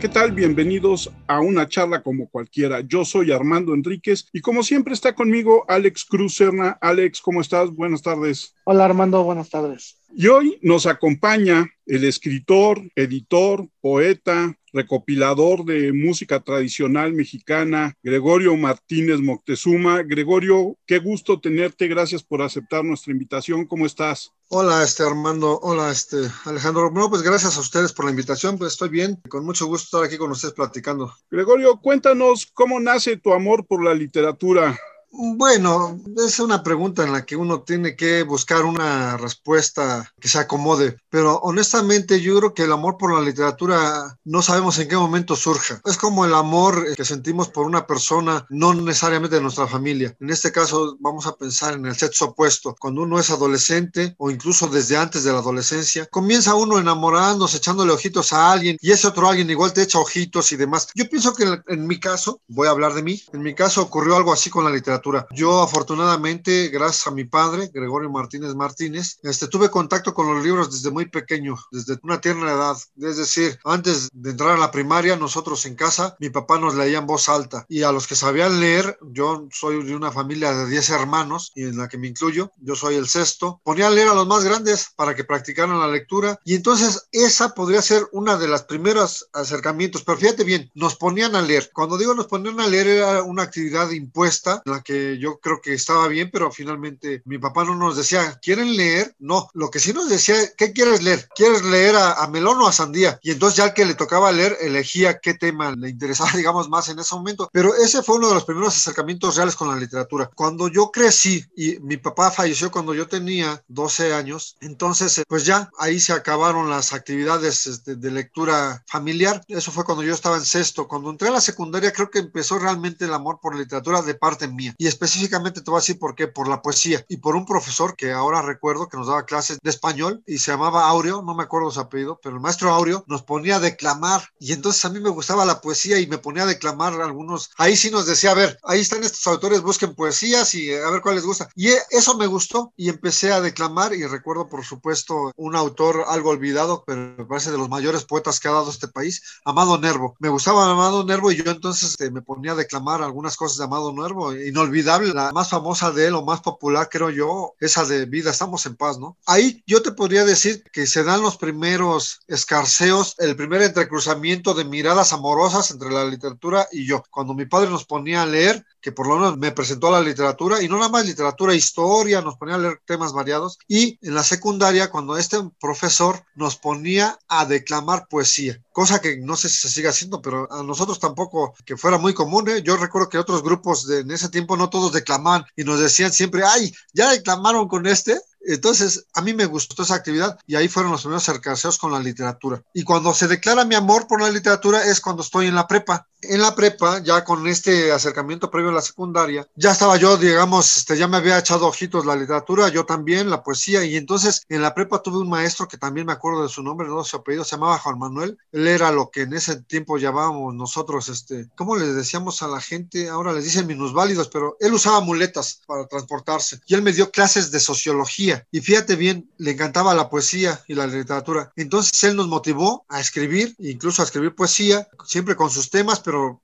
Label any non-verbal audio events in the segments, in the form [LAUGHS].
¿qué tal? Bienvenidos a una charla como cualquiera. Yo soy Armando Enríquez y como siempre está conmigo Alex Cruz Serna. Alex, ¿cómo estás? Buenas tardes. Hola Armando, buenas tardes. Y hoy nos acompaña el escritor, editor, poeta, recopilador de música tradicional mexicana, Gregorio Martínez Moctezuma. Gregorio, qué gusto tenerte. Gracias por aceptar nuestra invitación. ¿Cómo estás? Hola, este Armando. Hola, este Alejandro. Bueno, pues gracias a ustedes por la invitación. Pues estoy bien. Con mucho gusto estar aquí con ustedes platicando. Gregorio, cuéntanos cómo nace tu amor por la literatura. Bueno, es una pregunta en la que uno tiene que buscar una respuesta que se acomode, pero honestamente yo creo que el amor por la literatura no sabemos en qué momento surja. Es como el amor que sentimos por una persona, no necesariamente de nuestra familia. En este caso vamos a pensar en el sexo opuesto. Cuando uno es adolescente o incluso desde antes de la adolescencia, comienza uno enamorándose, echándole ojitos a alguien y ese otro alguien igual te echa ojitos y demás. Yo pienso que en mi caso, voy a hablar de mí, en mi caso ocurrió algo así con la literatura yo afortunadamente, gracias a mi padre, Gregorio Martínez Martínez, este, tuve contacto con los libros desde muy pequeño, desde una tierna edad. Es decir, antes de entrar a la primaria, nosotros en casa, mi papá nos leía en voz alta. Y a los que sabían leer, yo soy de una familia de 10 hermanos, y en la que me incluyo, yo soy el sexto, ponía a leer a los más grandes para que practicaran la lectura. Y entonces esa podría ser una de las primeros acercamientos. Pero fíjate bien, nos ponían a leer. Cuando digo nos ponían a leer, era una actividad impuesta en la que yo creo que estaba bien, pero finalmente mi papá no nos decía, ¿quieren leer? No, lo que sí nos decía, ¿qué quieres leer? ¿Quieres leer a, melón o a sandía? Y entonces ya el que le tocaba leer elegía qué tema le interesaba, [LAUGHS] digamos, más en ese momento. Pero ese fue uno de los primeros acercamientos reales con la literatura. Cuando yo crecí y mi papá falleció cuando yo tenía 12 años, entonces pues ya ahí se acabaron las actividades este, de lectura familiar. Eso fue cuando yo estaba en sexto. Cuando entré a la secundaria creo que empezó realmente el amor por literatura de parte mía. Y específicamente te voy a decir por qué, por la poesía y por un profesor que ahora recuerdo que nos daba clases de español y se llamaba Aureo, no me acuerdo su apellido, pero el maestro Aureo nos ponía a declamar y entonces a mí me gustaba la poesía y me ponía a declamar algunos, ahí sí nos decía, a ver, ahí están estos autores, busquen poesías y a ver cuál les gusta. Y eso me gustó y empecé a declamar y recuerdo por supuesto un autor algo olvidado, pero me parece de los mayores poetas que ha dado este país, Amado Nervo. Me gustaba Amado Nervo y yo entonces este, me ponía a declamar algunas cosas de Amado Nervo y no olvidaba la más famosa de él o más popular, creo yo, esa de Vida, estamos en paz, ¿no? Ahí yo te podría decir que se dan los primeros escarceos, el primer entrecruzamiento de miradas amorosas entre la literatura y yo. Cuando mi padre nos ponía a leer, que por lo menos me presentó a la literatura, y no nada más literatura, historia, nos ponía a leer temas variados, y en la secundaria, cuando este profesor nos ponía a declamar poesía, cosa que no sé si se sigue haciendo, pero a nosotros tampoco que fuera muy común, ¿eh? yo recuerdo que otros grupos de, en ese tiempo no todos declamaban y nos decían siempre, ay, ya declamaron con este, entonces, a mí me gustó esa actividad y ahí fueron los primeros acercamientos con la literatura. Y cuando se declara mi amor por la literatura es cuando estoy en la prepa. En la prepa, ya con este acercamiento previo a la secundaria, ya estaba yo, digamos, este, ya me había echado ojitos la literatura, yo también, la poesía. Y entonces en la prepa tuve un maestro que también me acuerdo de su nombre, no su apellido, se llamaba Juan Manuel. Él era lo que en ese tiempo llamábamos nosotros, este, ¿cómo le decíamos a la gente? Ahora les dicen minusválidos, pero él usaba muletas para transportarse. Y él me dio clases de sociología y fíjate bien, le encantaba la poesía y la literatura. Entonces él nos motivó a escribir, incluso a escribir poesía, siempre con sus temas, pero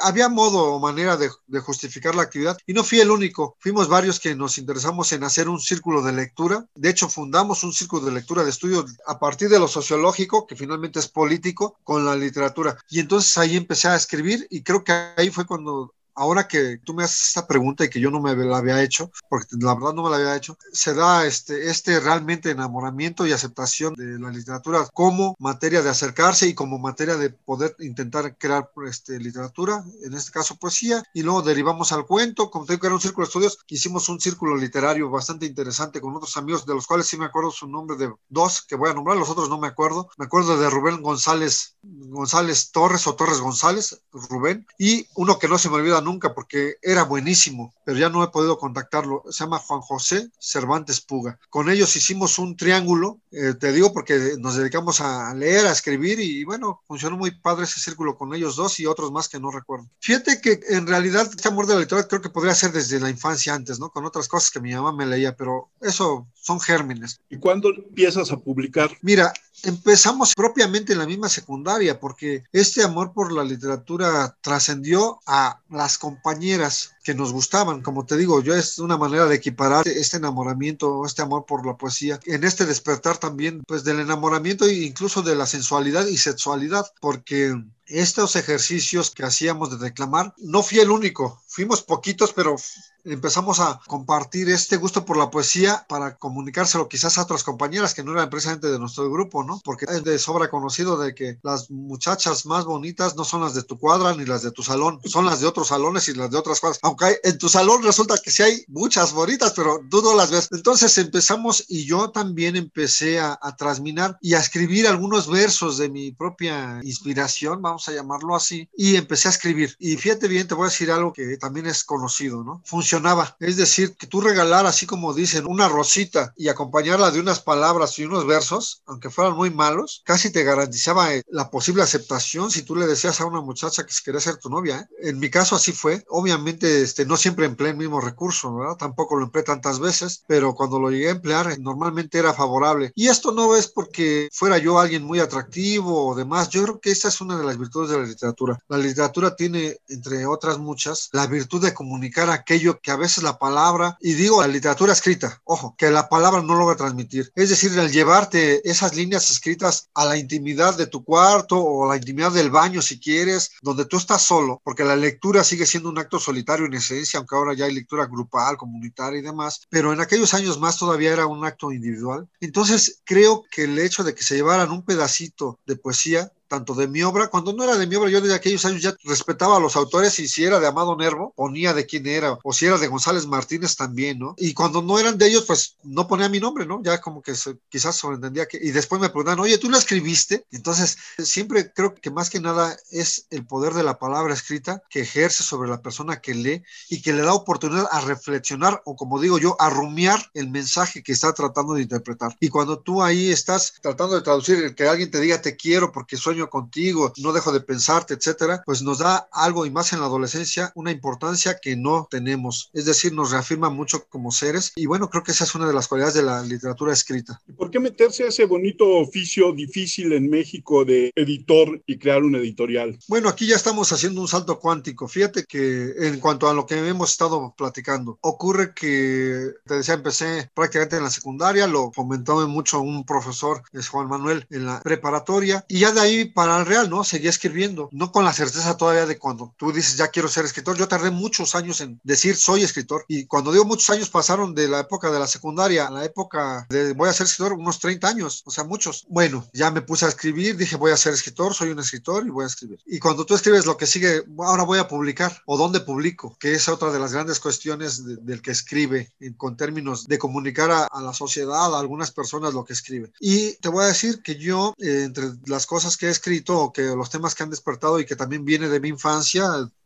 había modo o manera de, de justificar la actividad. Y no fui el único, fuimos varios que nos interesamos en hacer un círculo de lectura. De hecho, fundamos un círculo de lectura de estudio a partir de lo sociológico, que finalmente es político, con la literatura. Y entonces ahí empecé a escribir y creo que ahí fue cuando ahora que tú me haces esta pregunta y que yo no me la había hecho, porque la verdad no me la había hecho, se da este, este realmente enamoramiento y aceptación de la literatura como materia de acercarse y como materia de poder intentar crear este, literatura, en este caso poesía, y luego derivamos al cuento, como tengo que era un círculo de estudios, hicimos un círculo literario bastante interesante con otros amigos, de los cuales sí me acuerdo su nombre de dos, que voy a nombrar, los otros no me acuerdo, me acuerdo de Rubén González, González Torres o Torres González, Rubén, y uno que no se me olvida nunca porque era buenísimo, pero ya no he podido contactarlo. Se llama Juan José Cervantes Puga. Con ellos hicimos un triángulo, eh, te digo porque nos dedicamos a leer, a escribir y bueno, funcionó muy padre ese círculo con ellos dos y otros más que no recuerdo. Fíjate que en realidad este amor de la lectura creo que podría ser desde la infancia antes, ¿no? Con otras cosas que mi mamá me leía, pero eso son gérmenes. ¿Y cuándo empiezas a publicar? Mira, empezamos propiamente en la misma secundaria, porque este amor por la literatura trascendió a las compañeras que nos gustaban. Como te digo, yo es una manera de equiparar este enamoramiento, este amor por la poesía, en este despertar también, pues del enamoramiento e incluso de la sensualidad y sexualidad, porque estos ejercicios que hacíamos de declamar, no fui el único, fuimos poquitos, pero empezamos a compartir este gusto por la poesía para comunicárselo quizás a otras compañeras que no eran precisamente de nuestro grupo, ¿no? Porque es de sobra conocido de que las muchachas más bonitas no son las de tu cuadra ni las de tu salón, son las de otros salones y las de otras cuadras. Aunque en tu salón resulta que sí hay muchas bonitas, pero no las ves. Entonces empezamos y yo también empecé a, a transminar y a escribir algunos versos de mi propia inspiración, vamos a llamarlo así, y empecé a escribir. Y fíjate bien, te voy a decir algo que también es conocido, ¿no? Funcionaba. Es decir, que tú regalar, así como dicen, una rosita y acompañarla de unas palabras y unos versos, aunque fueran muy malos, casi te garantizaba eh, la posible aceptación si tú le decías a una muchacha que quería ser tu novia. ¿eh? En mi caso así fue. Obviamente, este, no siempre empleé el mismo recurso, ¿verdad? Tampoco lo empleé tantas veces, pero cuando lo llegué a emplear, eh, normalmente era favorable. Y esto no es porque fuera yo alguien muy atractivo o demás. Yo creo que esta es una de las virtudes de la literatura. La literatura tiene, entre otras muchas, la virtud de comunicar aquello que a veces la palabra, y digo la literatura escrita, ojo, que la palabra no logra transmitir. Es decir, el llevarte esas líneas escritas a la intimidad de tu cuarto o a la intimidad del baño, si quieres, donde tú estás solo, porque la lectura sigue siendo un acto solitario en esencia, aunque ahora ya hay lectura grupal, comunitaria y demás, pero en aquellos años más todavía era un acto individual. Entonces, creo que el hecho de que se llevaran un pedacito de poesía tanto de mi obra, cuando no era de mi obra, yo desde aquellos años ya respetaba a los autores y si era de Amado Nervo, ponía de quién era, o si era de González Martínez también, ¿no? Y cuando no eran de ellos, pues no ponía mi nombre, ¿no? Ya como que se, quizás sobreentendía que, y después me preguntan, oye, ¿tú la escribiste? Entonces, siempre creo que más que nada es el poder de la palabra escrita que ejerce sobre la persona que lee y que le da oportunidad a reflexionar o como digo yo, a rumiar el mensaje que está tratando de interpretar. Y cuando tú ahí estás tratando de traducir, que alguien te diga te quiero porque sueño contigo, no dejo de pensarte, etcétera, pues nos da algo y más en la adolescencia una importancia que no tenemos. Es decir, nos reafirma mucho como seres y bueno, creo que esa es una de las cualidades de la literatura escrita. ¿Y por qué meterse a ese bonito oficio difícil en México de editor y crear un editorial? Bueno, aquí ya estamos haciendo un salto cuántico. Fíjate que en cuanto a lo que hemos estado platicando, ocurre que, te decía, empecé prácticamente en la secundaria, lo fomentó mucho un profesor, es Juan Manuel, en la preparatoria, y ya de ahí para el real, ¿no? Seguía escribiendo, no con la certeza todavía de cuando tú dices, ya quiero ser escritor. Yo tardé muchos años en decir, soy escritor. Y cuando digo muchos años, pasaron de la época de la secundaria a la época de voy a ser escritor, unos 30 años, o sea, muchos. Bueno, ya me puse a escribir, dije, voy a ser escritor, soy un escritor y voy a escribir. Y cuando tú escribes lo que sigue, ahora voy a publicar, o dónde publico, que es otra de las grandes cuestiones del que escribe, con términos de comunicar a, a, la sociedad, a algunas personas lo que escribe. Y te voy a decir que yo, eh, entre las cosas que he escrito que los temas que han despertado y que también viene de mi infancia,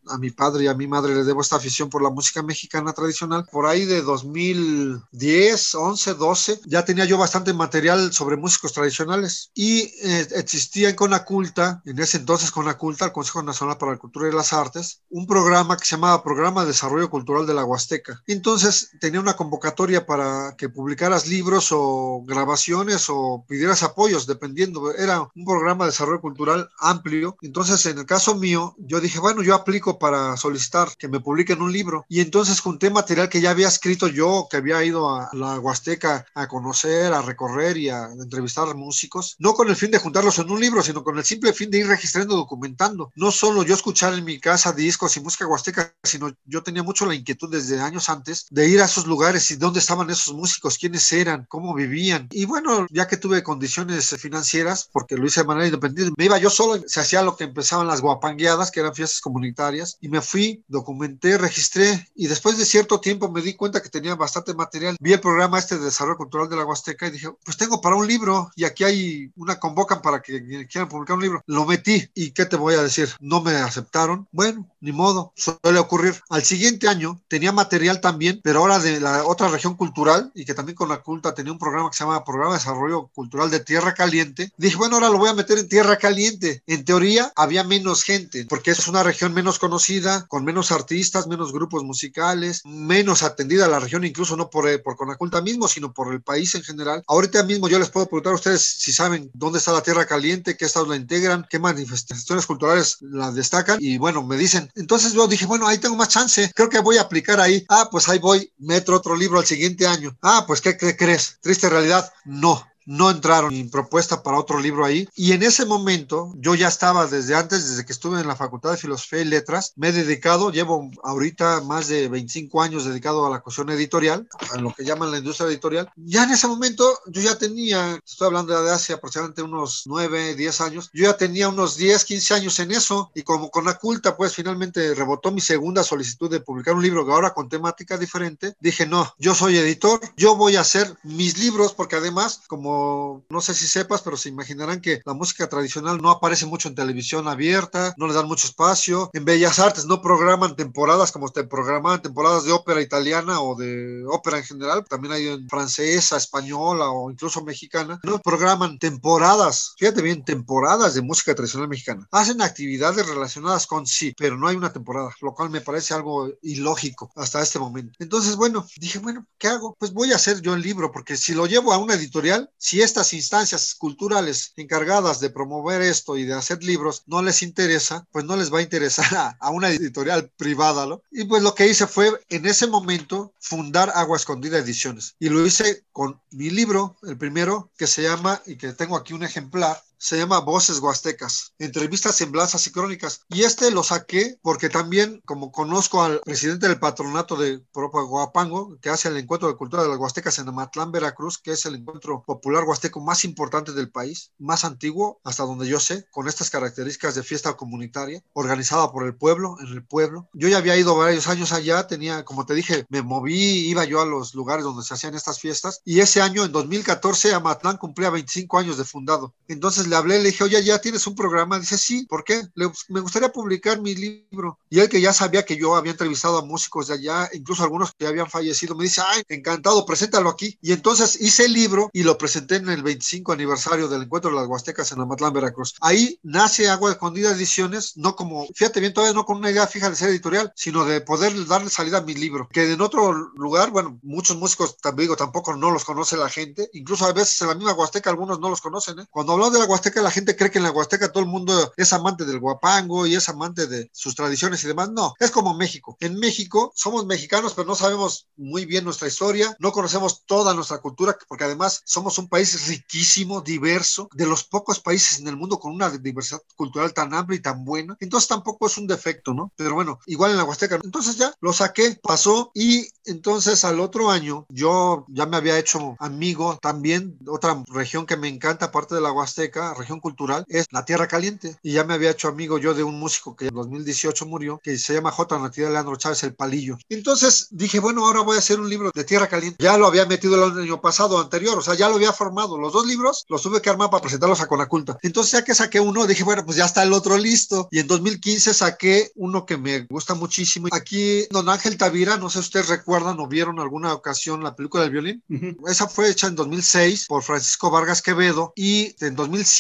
a mi padre y a mi madre le debo esta afición por la música mexicana tradicional. Por ahí de 2010, 11, 12, ya tenía yo bastante material sobre músicos tradicionales y eh, existía en Conaculta, en ese entonces Conaculta, el Consejo Nacional para la Cultura y las Artes, un programa que se llamaba Programa de Desarrollo Cultural de la Huasteca. Entonces tenía una convocatoria para que publicaras libros o grabaciones o pidieras apoyos, dependiendo. Era un programa de desarrollo cultural amplio. Entonces, en el caso mío, yo dije, bueno, yo aplico para solicitar que me publiquen un libro. Y entonces junté material que ya había escrito yo, que había ido a la Huasteca a conocer, a recorrer y a entrevistar músicos, no con el fin de juntarlos en un libro, sino con el simple fin de ir registrando, documentando. No solo yo escuchar en mi casa discos y música huasteca, sino yo tenía mucho la inquietud desde años antes de ir a esos lugares y dónde estaban esos músicos, quiénes eran, cómo vivían. Y bueno, ya que tuve condiciones financieras, porque lo hice de manera independiente, me iba yo solo, se hacía lo que empezaban las guapangueadas, que eran fiestas comunitarias y me fui, documenté, registré y después de cierto tiempo me di cuenta que tenía bastante material. Vi el programa este de desarrollo cultural de la Huasteca y dije, pues tengo para un libro y aquí hay una convocan para que quieran publicar un libro. Lo metí y ¿qué te voy a decir? No me aceptaron. Bueno, ni modo, suele ocurrir. Al siguiente año tenía material también, pero ahora de la otra región cultural y que también con la culta tenía un programa que se llama Programa de Desarrollo Cultural de Tierra Caliente. Dije, bueno, ahora lo voy a meter en Tierra Caliente. En teoría había menos gente porque es una región menos conocida conocida, con menos artistas, menos grupos musicales, menos atendida la región, incluso no por, por Conaculta mismo, sino por el país en general. Ahorita mismo yo les puedo preguntar a ustedes si saben dónde está la Tierra Caliente, qué estados la integran, qué manifestaciones culturales la destacan y bueno, me dicen. Entonces yo dije, bueno, ahí tengo más chance, creo que voy a aplicar ahí. Ah, pues ahí voy, meto otro libro al siguiente año. Ah, pues ¿qué, qué crees? Triste realidad, no no entraron mi propuesta para otro libro ahí. Y en ese momento, yo ya estaba desde antes, desde que estuve en la Facultad de Filosofía y Letras, me he dedicado, llevo ahorita más de 25 años dedicado a la cuestión editorial, a lo que llaman la industria editorial. Ya en ese momento, yo ya tenía, estoy hablando de hace aproximadamente unos 9, 10 años, yo ya tenía unos 10, 15 años en eso. Y como con la culta, pues finalmente rebotó mi segunda solicitud de publicar un libro que ahora con temática diferente, dije, no, yo soy editor, yo voy a hacer mis libros, porque además, como no sé si sepas, pero se imaginarán que la música tradicional no aparece mucho en televisión abierta, no le dan mucho espacio. En Bellas Artes no programan temporadas como te programaban temporadas de ópera italiana o de ópera en general, también hay en francesa, española o incluso mexicana. No programan temporadas, fíjate bien, temporadas de música tradicional mexicana. Hacen actividades relacionadas con sí, pero no hay una temporada, lo cual me parece algo ilógico hasta este momento. Entonces, bueno, dije, bueno, ¿qué hago? Pues voy a hacer yo el libro, porque si lo llevo a una editorial, si estas instancias culturales encargadas de promover esto y de hacer libros no les interesa, pues no les va a interesar a, una editorial privada, ¿no? Y pues lo que hice fue en ese momento fundar Agua Escondida Ediciones. Y lo hice con mi libro, el primero, que se llama, y que tengo aquí un ejemplar, se llama Voces Huastecas, entrevistas, semblanzas y crónicas. Y este lo saqué porque también, como conozco al presidente del patronato de Guapango, que hace el encuentro de cultura de las Huastecas en Amatlán, Veracruz, que es el encuentro popular huasteco más importante del país, más antiguo, hasta donde yo sé, con estas características de fiesta comunitaria, organizada por el pueblo, en el pueblo. Yo ya había ido varios años allá, tenía, como te dije, me moví, iba yo a los lugares donde se hacían estas fiestas, y ese año, en 2014, Amatlán cumplía 25 años de fundado. Entonces, le hablé, le dije, oye, ¿ya tienes un programa? Dice, sí, ¿por qué? me gustaría publicar mi libro. Y él que ya sabía que yo había entrevistado a músicos de allá, incluso algunos que habían fallecido, me dice, ay, encantado, preséntalo aquí. Y entonces hice el libro y lo presenté en el 25 aniversario del encuentro de las Huastecas en Amatlán, Veracruz. Ahí nace Agua Escondida Ediciones, no como, fíjate bien, todavía no con una idea fija de ser editorial, sino de poder darle salida a mi libro. Que en otro lugar, bueno, muchos músicos, también digo, tampoco no los conoce la gente, incluso a veces en la misma Huasteca algunos no los conocen. ¿eh? Cuando hablamos de la Huasteca, la gente cree que en la Huasteca todo el mundo es amante del guapango y es amante de sus tradiciones y demás. No, es como México. En México somos mexicanos, pero no sabemos muy bien nuestra historia, no conocemos toda nuestra cultura, porque además somos un país riquísimo, diverso, de los pocos países en el mundo con una diversidad cultural tan amplia y tan buena. Entonces tampoco es un defecto, ¿no? Pero bueno, igual en la Huasteca. Entonces ya lo saqué, pasó y entonces al otro año yo ya me había hecho amigo también, otra región que me encanta, aparte de la Huasteca, región cultural, es la Tierra Caliente. Y ya me había hecho amigo yo de un músico que en 2018 murió, que se llama J. Natividad Leandro Chávez, El Palillo. Entonces dije, bueno, ahora voy a hacer un libro de Tierra Caliente. Ya lo había metido el año pasado, anterior, o sea, ya lo había formado. Los dos libros los tuve que armar para presentarlos a Conaculta. Entonces, ya que saqué uno, dije, bueno, pues ya está el otro listo. Y en 2015 saqué uno que me gusta muchísimo. Aquí, Don Ángel Tavira, no sé si ustedes recuerdan o vieron alguna ocasión la película del violín. Esa fue hecha en 2006 por Francisco Vargas Quevedo y en 2007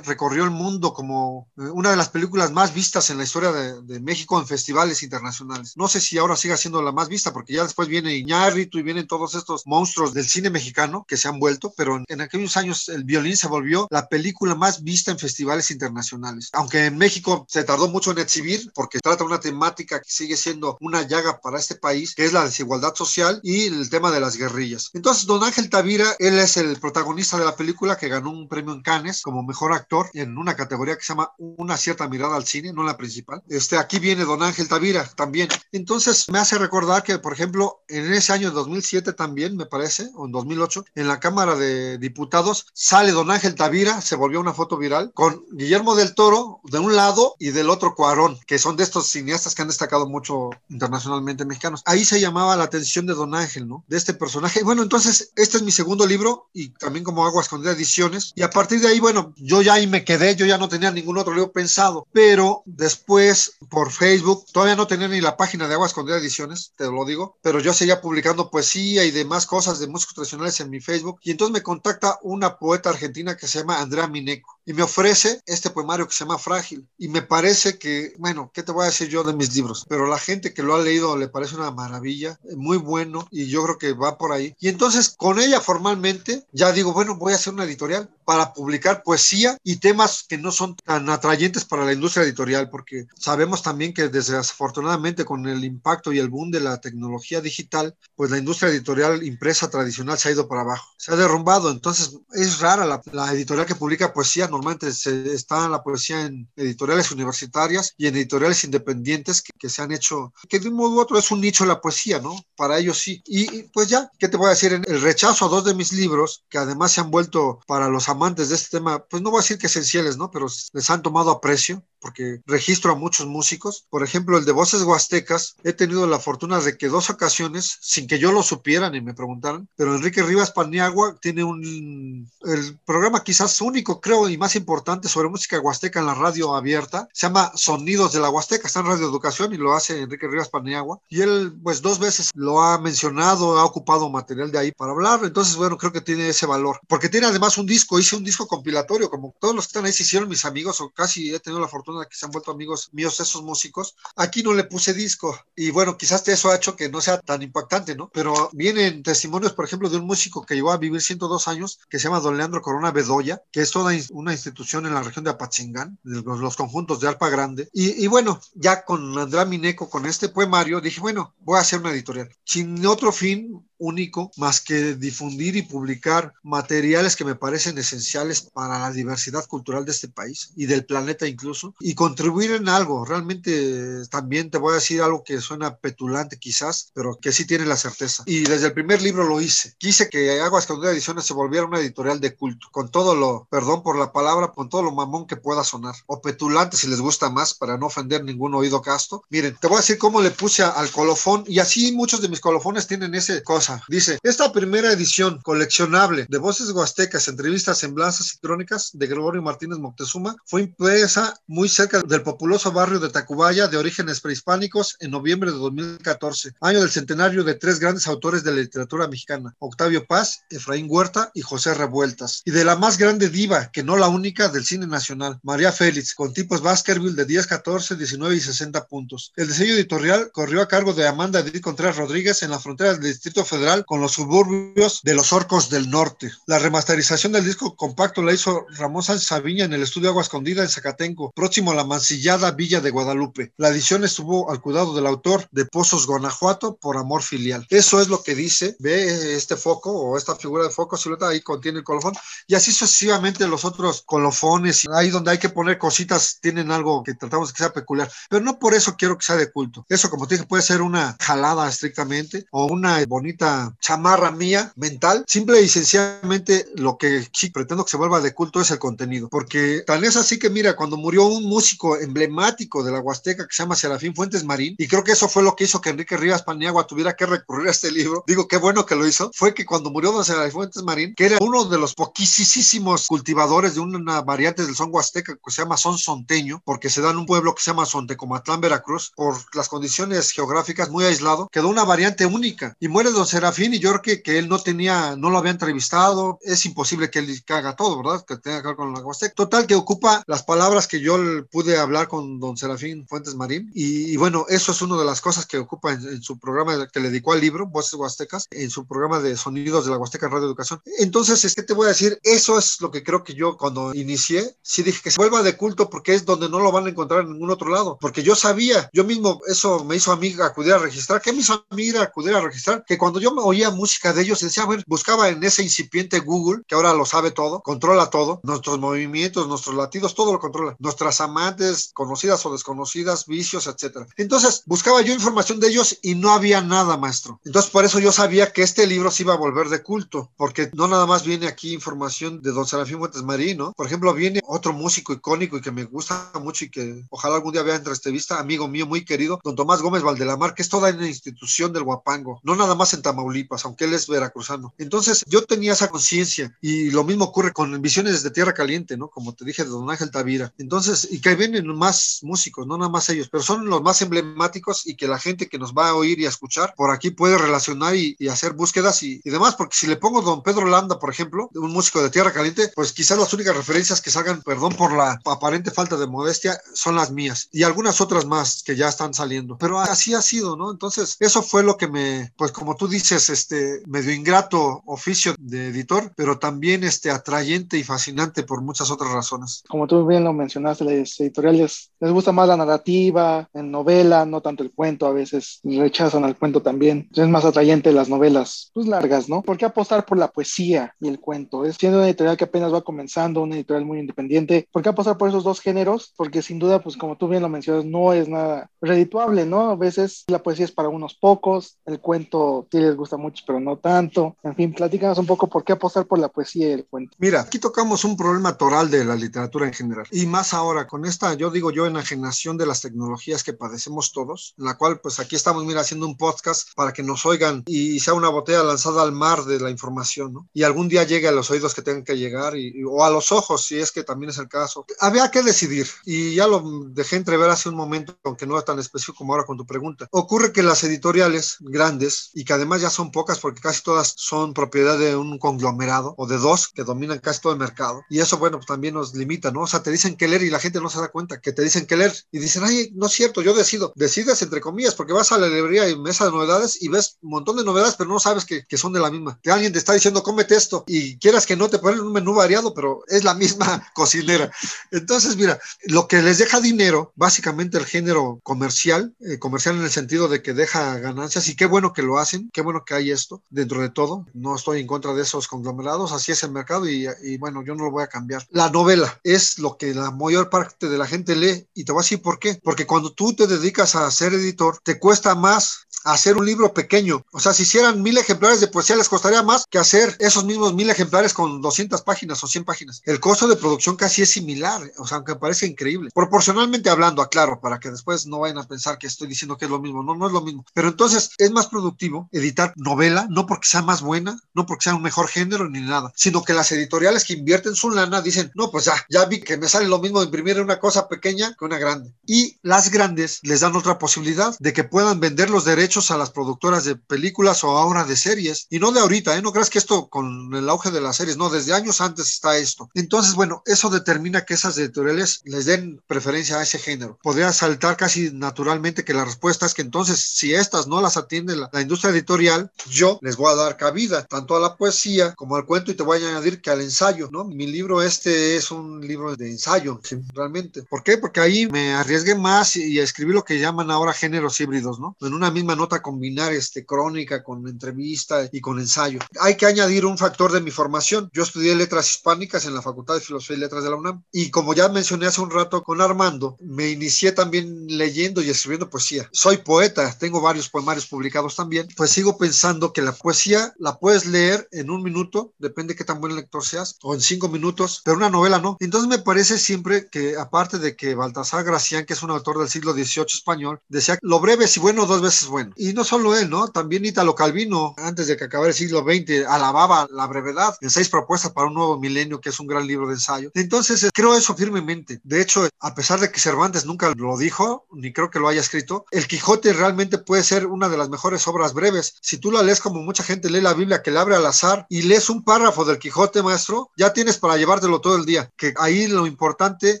recorrió el mundo como eh, una de las películas más vistas en la historia de, México en festivales internacionales. No sé si ahora siga siendo la más vista, porque ya después viene Iñárritu y vienen todos estos monstruos del cine mexicano que se han vuelto, pero en, aquellos años el violín se volvió la película más vista en festivales internacionales. Aunque en México se tardó mucho en exhibir, porque trata una temática que sigue siendo una llaga para este país, que es la desigualdad social y el tema de las guerrillas. Entonces, don Ángel Tavira, él es el protagonista de la película que ganó un premio en Cannes como mejor actor en una categoría que se llama Una cierta mirada al cine, no la principal. Este, aquí viene Don Ángel Tavira también. Entonces me hace recordar que, por ejemplo, en ese año 2007 también, me parece, o en 2008, en la Cámara de Diputados sale Don Ángel Tavira, se volvió una foto viral, con Guillermo del Toro de un lado y del otro Cuarón, que son de estos cineastas que han destacado mucho internacionalmente mexicanos. Ahí se llamaba la atención de Don Ángel, ¿no? De este personaje. Bueno, entonces, este es mi segundo libro y también como Aguas con Ediciones. Y a partir de ahí, bueno, yo ya ahí me quedé, yo ya no tenía ningún otro libro pensado, pero después por Facebook, todavía no tenía ni la página de Aguas con Ediciones, te lo digo, pero yo seguía publicando poesía y demás cosas de músicos tradicionales en mi Facebook. Y entonces me contacta una poeta argentina que se llama Andrea Mineco y me ofrece este poemario que se llama Frágil. Y me parece que, bueno, ¿qué te voy a decir yo de mis libros? Pero la gente que lo ha leído le parece una maravilla, muy bueno, y yo creo que va por ahí. Y entonces con ella formalmente ya digo, bueno, voy a hacer una editorial para publicar poesía y temas que no son tan atrayentes para la industria editorial, porque sabemos también que desafortunadamente con el impacto y el boom de la tecnología digital, pues la industria editorial impresa tradicional se ha ido para abajo, se ha derrumbado. Entonces es rara la, la editorial que publica poesía, no normalmente se, está la poesía en editoriales universitarias y en editoriales independientes que, que, se han hecho, que de un modo u otro es un nicho la poesía, ¿no? Para ellos sí. Y, pues ya, ¿qué te voy a decir? El rechazo a dos de mis libros, que además se han vuelto para los amantes de este tema, pues no voy a decir que esenciales, ¿no? Pero les han tomado aprecio porque registro a muchos músicos. Por ejemplo, el de Voces Huastecas, he tenido la fortuna de que dos ocasiones, sin que yo lo supiera ni me preguntaran, pero Enrique Rivas Paniagua tiene un, el programa quizás único, creo, y más importante sobre música huasteca en la radio abierta, se llama Sonidos de la Huasteca, está en Radio Educación y lo hace Enrique Rivas Paniagua, y él pues dos veces lo ha mencionado, ha ocupado material de ahí para hablar, entonces bueno, creo que tiene ese valor, porque tiene además un disco, hice un disco compilatorio, como todos los que están ahí se hicieron mis amigos, o casi he tenido la fortuna que se han vuelto amigos míos esos músicos. Aquí no le puse disco y bueno, quizás eso ha hecho que no sea tan impactante, ¿no? Pero vienen testimonios, por ejemplo, de un músico que llegó a vivir 102 años, que se llama Don Leandro Corona Bedoya, que es toda una institución en la región de Apatzingán, de los, conjuntos de Alpa Grande. Y, y, bueno, ya con Andrés Mineco, con este poemario, dije, bueno, voy a hacer una editorial. Sin otro fin, único más que difundir y publicar materiales que me parecen esenciales para la diversidad cultural de este país y del planeta incluso y contribuir en algo. Realmente también te voy a decir algo que suena petulante quizás, pero que sí tiene la certeza. Y desde el primer libro lo hice. Quise que Aguas con Ediciones se volviera una editorial de culto, con todo lo, perdón por la palabra, con todo lo mamón que pueda sonar, o petulante si les gusta más, para no ofender ningún oído casto. Miren, te voy a decir cómo le puse al colofón y así muchos de mis colofones tienen ese cosa Dice, esta primera edición coleccionable de voces huastecas, entrevistas, semblanzas y crónicas de Gregorio Martínez Moctezuma fue impresa muy cerca del populoso barrio de Tacubaya de orígenes prehispánicos en noviembre de 2014, año del centenario de tres grandes autores de la literatura mexicana, Octavio Paz, Efraín Huerta y José Revueltas, y de la más grande diva, que no la única, del cine nacional, María Félix, con tipos Baskerville de 10, 14, 19 y 60 puntos. El diseño editorial corrió a cargo de Amanda Edith Contreras Rodríguez en la frontera del Distrito Federal con los suburbios de los Orcos del Norte. La remasterización del disco compacto la hizo Ramón Sánchez en el estudio Agua Escondida en Zacatenco, próximo a la mancillada Villa de Guadalupe. La edición estuvo al cuidado del autor de Pozos, Guanajuato, por amor filial. Eso es lo que dice, ve este foco o esta figura de foco, silueta, ahí contiene el colofón, y así sucesivamente los otros colofones, ahí donde hay que poner cositas, tienen algo que tratamos de que sea peculiar, pero no por eso quiero que sea de culto. Eso, como te dije, puede ser una jalada estrictamente o una bonita chamarra mía mental. Simple y sencillamente lo que sí pretendo que se vuelva de culto es el contenido, porque tan es así que mira, cuando murió un músico emblemático de la Huasteca que se llama Serafín Fuentes Marín, y creo que eso fue lo que hizo que Enrique Rivas Paniagua tuviera que recurrir a este libro, digo qué bueno que lo hizo, fue que cuando murió don Serafín Fuentes Marín, que era uno de los poquísimos cultivadores de una variante del son huasteca que se llama son sonteño, porque se da en un pueblo que se llama Sontecomatlán, Veracruz, por las condiciones geográficas muy aislado, quedó una variante única y muere don Serafín y yo creo que, él no tenía, no lo había entrevistado, es imposible que él haga todo, ¿verdad? Que tenga que ver con la Huasteca. Total, que ocupa las palabras que yo pude hablar con don Serafín Fuentes Marín y, bueno, eso es una de las cosas que ocupa en, su programa que le dedicó al libro, Voces Huastecas, en su programa de Sonidos de la Huasteca Radio Educación. Entonces, es que te voy a decir, eso es lo que creo que yo cuando inicié, sí dije que se vuelva de culto porque es donde no lo van a encontrar en ningún otro lado, porque yo sabía, yo mismo, eso me hizo a mí acudir a registrar, ¿qué me hizo a mí acudir a registrar? Que cuando yo oía música de ellos, decía, a ver, buscaba en ese incipiente Google, que ahora lo sabe todo, controla todo, nuestros movimientos, nuestros latidos, todo lo controla, nuestras amantes, conocidas o desconocidas, vicios, etcétera. Entonces, buscaba yo información de ellos y no había nada, maestro. Entonces, por eso yo sabía que este libro se iba a volver de culto, porque no nada más viene aquí información de don Serafín Fuentes Marino, por ejemplo, viene otro músico icónico y que me gusta mucho y que ojalá algún día vea entre entrevista, amigo mío muy querido, don Tomás Gómez Valdelamar, que es toda una institución del Guapango, no nada más en Tamaulipas, aunque él es veracruzano. Entonces, yo tenía esa conciencia y lo mismo ocurre con Visiones de Tierra Caliente, ¿no? Como te dije, de don Ángel Tavira. Entonces, y que vienen más músicos, no nada más ellos, pero son los más emblemáticos y que la gente que nos va a oír y a escuchar por aquí puede relacionar y, hacer búsquedas y, y, demás, porque si le pongo don Pedro Landa, por ejemplo, un músico de Tierra Caliente, pues quizás las únicas referencias que salgan, perdón por la aparente falta de modestia, son las mías y algunas otras más que ya están saliendo. Pero así ha sido, ¿no? Entonces, eso fue lo que me, pues como tú dices, este medio ingrato oficio de editor, pero también este atrayente y fascinante por muchas otras razones. Como tú bien lo mencionaste, las editoriales les gusta más la narrativa, en novela, no tanto el cuento, a veces rechazan al cuento también. Es más atrayente las novelas, pues largas, ¿no? ¿Por qué apostar por la poesía y el cuento? Es siendo una editorial que apenas va comenzando, una editorial muy independiente, ¿por qué apostar por esos dos géneros? Porque sin duda, pues como tú bien lo mencionas, no es nada redituable, ¿no? A veces la poesía es para unos pocos, el cuento sí les gusta mucho, pero no tanto. En fin, platícanos un poco por qué apostar por la poesía y el cuento. Mira, aquí tocamos un problema toral de la literatura en general. Y más ahora, con esta, yo digo yo, enajenación de las tecnologías que padecemos todos, en la cual pues aquí estamos, mira, haciendo un podcast para que nos oigan y sea una botella lanzada al mar de la información, ¿no? Y algún día llegue a los oídos que tengan que llegar y, o a los ojos, si es que también es el caso. Había que decidir y ya lo dejé entrever hace un momento, aunque no es tan específico como ahora con tu pregunta. Ocurre que las editoriales grandes y que además ya son pocas porque casi todas son propiedad de un conglomerado o de dos que dominan casi todo el mercado. Y eso, bueno, pues también nos limita, ¿no? O sea, te dicen que leer y la gente no se da cuenta que te dicen que leer y dicen, ay, no es cierto, yo decido. Decides entre comillas porque vas a la librería y mesa de novedades y ves un montón de novedades, pero no sabes que, que son de la misma. Que alguien te está diciendo, cómete esto y quieras que no te ponen un menú variado, pero es la misma [LAUGHS] cocinera. Entonces, mira, lo que les deja dinero, básicamente el género comercial, eh, comercial en el sentido de que deja ganancias y qué bueno que lo hacen, qué bueno que hay esto dentro de todo. No estoy en contra de esos conglomerados, así es el mercado y, y bueno, yo no lo voy a cambiar. La novela es lo que la mayor parte de la gente lee y te voy a decir por qué. Porque cuando tú te dedicas a ser editor, te cuesta más hacer un libro pequeño. O sea, si hicieran mil ejemplares de poesía, les costaría más que hacer esos mismos mil ejemplares con 200 páginas o 100 páginas. El costo de producción casi es similar, o sea, aunque parece increíble. Proporcionalmente hablando, aclaro, para que después no vayan a pensar que estoy diciendo que es lo mismo. No, no es lo mismo. Pero entonces es más productivo editar novela, no porque sea más buena, no porque sea un mejor género ni nada, sino que las editoriales que invierten su lana dicen, no, pues ya, ya vi que me sale lo mismo de imprimir una cosa pequeña que una grande. Y las grandes les dan otra posibilidad de que puedan vender los derechos a las productoras de películas o ahora de series. Y no de ahorita, ¿eh? No creas que esto con el auge de las series, no, desde años antes está esto. Entonces, bueno, eso determina que esas editoriales les den preferencia a ese género. Podría saltar casi naturalmente que la respuesta es que entonces, si estas no las atiende la, industria editorial, yo les voy a dar cabida tanto a la poesía como al cuento y te voy a añadir que al ensayo, ¿no? Mi libro este es un libro de ensayo, realmente. ¿Por qué? Porque ahí me arriesgué más y, y escribí lo que llaman ahora géneros híbridos, ¿no? En una misma nota combinar este, crónica con entrevista y con ensayo. Hay que añadir un factor de mi formación. Yo estudié letras hispánicas en la Facultad de Filosofía y Letras de la UNAM y como ya mencioné hace un rato con Armando, me inicié también leyendo y escribiendo poesía. Soy poeta, tengo varios poemarios publicados también, pues sigo pensando que la poesía la puedes leer en un minuto, depende de qué tan buen lector seas, o en cinco minutos, pero una novela no. Entonces me parece siempre que aparte de que Baltasar Gracián, que es un autor del siglo XVIII español, decía lo breve si bueno, dos veces bueno. Y no solo él, ¿no? También Italo Calvino, antes de que acabara el siglo XX, alababa la brevedad en seis propuestas para un nuevo milenio, que es un gran libro de ensayo. Entonces, eh, creo eso firmemente. De hecho, a pesar de que Cervantes nunca lo dijo, ni creo que lo haya escrito, El Quijote realmente puede ser una de las mejores obras breves. Si tú la lees como mucha gente lee la Biblia, que la abre al azar y lees un párrafo del Quijote, maestro, ya tienes para llevártelo todo el día. Que ahí lo importante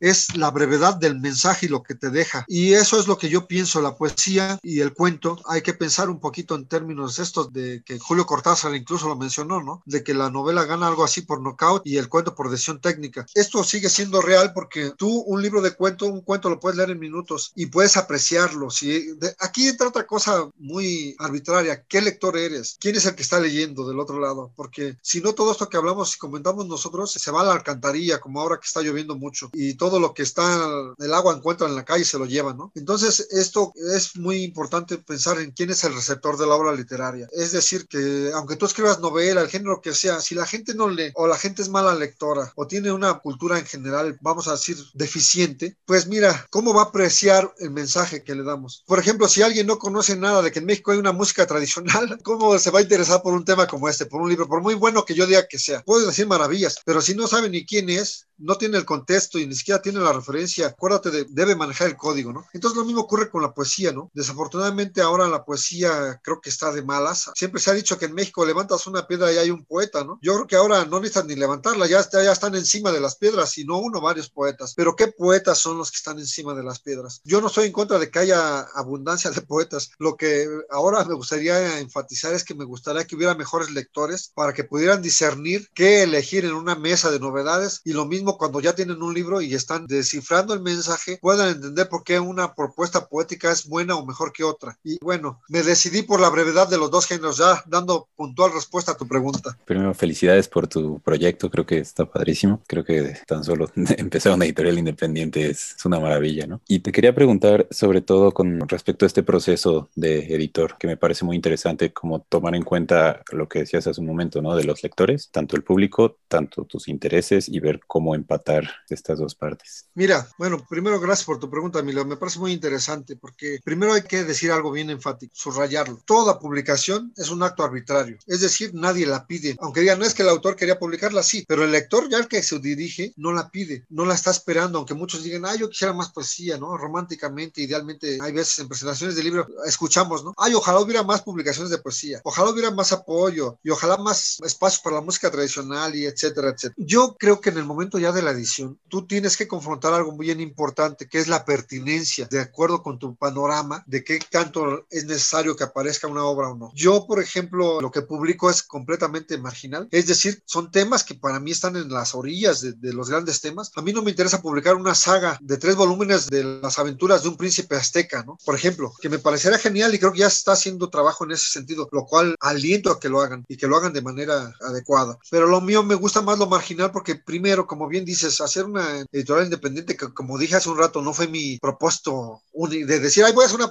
es la brevedad del mensaje y lo que te deja. Y eso es lo que yo pienso, la poesía y el cuento. Hay que pensar un poquito en términos estos de que Julio Cortázar incluso lo mencionó, ¿no? De que la novela gana algo así por nocaut y el cuento por decisión técnica. Esto sigue siendo real porque tú un libro de cuento, un cuento lo puedes leer en minutos y puedes apreciarlo. ¿sí? aquí entra otra cosa muy arbitraria. ¿Qué lector eres? ¿Quién es el que está leyendo del otro lado? Porque si no todo esto que hablamos y comentamos nosotros se va a la alcantarilla, como ahora que está lloviendo mucho y todo lo que está, el agua encuentra en la calle se lo lleva, ¿no? Entonces, esto es muy importante pensar en quién es el receptor de la obra literaria. Es decir, que aunque tú escribas novela, el género que sea, si la gente no lee o la gente es mala lectora o tiene una cultura en general, vamos a decir, deficiente, pues mira, ¿cómo va a apreciar el mensaje que le damos? Por ejemplo, si alguien no conoce nada de que en México hay una música tradicional, [LAUGHS] ¿cómo se va a interesar por un tema como este, por un libro, por muy bueno que yo diga que sea? Puedes decir maravillas, pero si no sabe ni quién es, no tiene el contexto y ni siquiera tiene la referencia, acuérdate de, debe manejar el código, ¿no? Entonces lo mismo ocurre con la poesía, ¿no? Desafortunadamente ahora la poesía creo que está de malas. Siempre se ha dicho que en México levantas una piedra y hay un poeta, ¿no? Yo creo que ahora no necesitan ni levantarla, ya, están encima de las piedras, y no uno, varios poetas. Pero ¿qué poetas son los que están encima de las piedras? Yo no estoy en contra de que haya abundancia de poetas. Lo que ahora me gustaría enfatizar es que me gustaría que hubiera mejores lectores para que pudieran discernir qué elegir en una mesa de novedades y lo mismo cuando ya tienen un libro y están descifrando el mensaje, puedan entender por qué una propuesta poética es buena o mejor que otra. Y bueno, me decidí por la brevedad de los dos géneros, ya dando puntual respuesta a tu pregunta. Primero, felicidades por tu proyecto, creo que está padrísimo. Creo que tan solo [LAUGHS] empezar una editorial independiente es, una maravilla, ¿no? Y te quería preguntar sobre todo con respecto a este proceso de editor, que me parece muy interesante como tomar en cuenta lo que decías hace un momento, ¿no? De los lectores, tanto el público, tanto tus intereses y ver cómo empatar estas dos partes? Mira, bueno, primero gracias por tu pregunta, Milo. Me parece muy interesante porque primero hay que decir algo bien enfático, subrayarlo. Toda publicación es un acto arbitrario, es decir, nadie la pide. Aunque digan, no es que el autor quería publicarla, sí, pero el lector ya el que se dirige no la pide, no la está esperando, aunque muchos digan, ah, yo quisiera más poesía, ¿no? Románticamente, idealmente, hay veces en presentaciones de libros escuchamos, ¿no? Ay, ojalá hubiera más publicaciones de poesía, ojalá hubiera más apoyo y ojalá más espacio para la música tradicional y etcétera, etcétera. Yo creo que en el momento ya de la edición, tú tienes que confrontar algo muy importante, que es la pertinencia, de acuerdo con tu panorama, de qué tanto es necesario que aparezca una obra o no. Yo, por ejemplo, lo que publico es completamente marginal, es decir, son temas que para mí están en las orillas de, los grandes temas. A mí no me interesa publicar una saga de tres volúmenes de las aventuras de un príncipe azteca, ¿no? Por ejemplo, que me parecería genial y creo que ya está haciendo trabajo en ese sentido, lo cual aliento a que lo hagan y que lo hagan de manera adecuada. Pero lo mío me gusta más lo marginal porque primero, como bien dices, hacer una editorial independiente, que como dije hace un rato, no fue mi propósito de decir, ay, voy a hacer una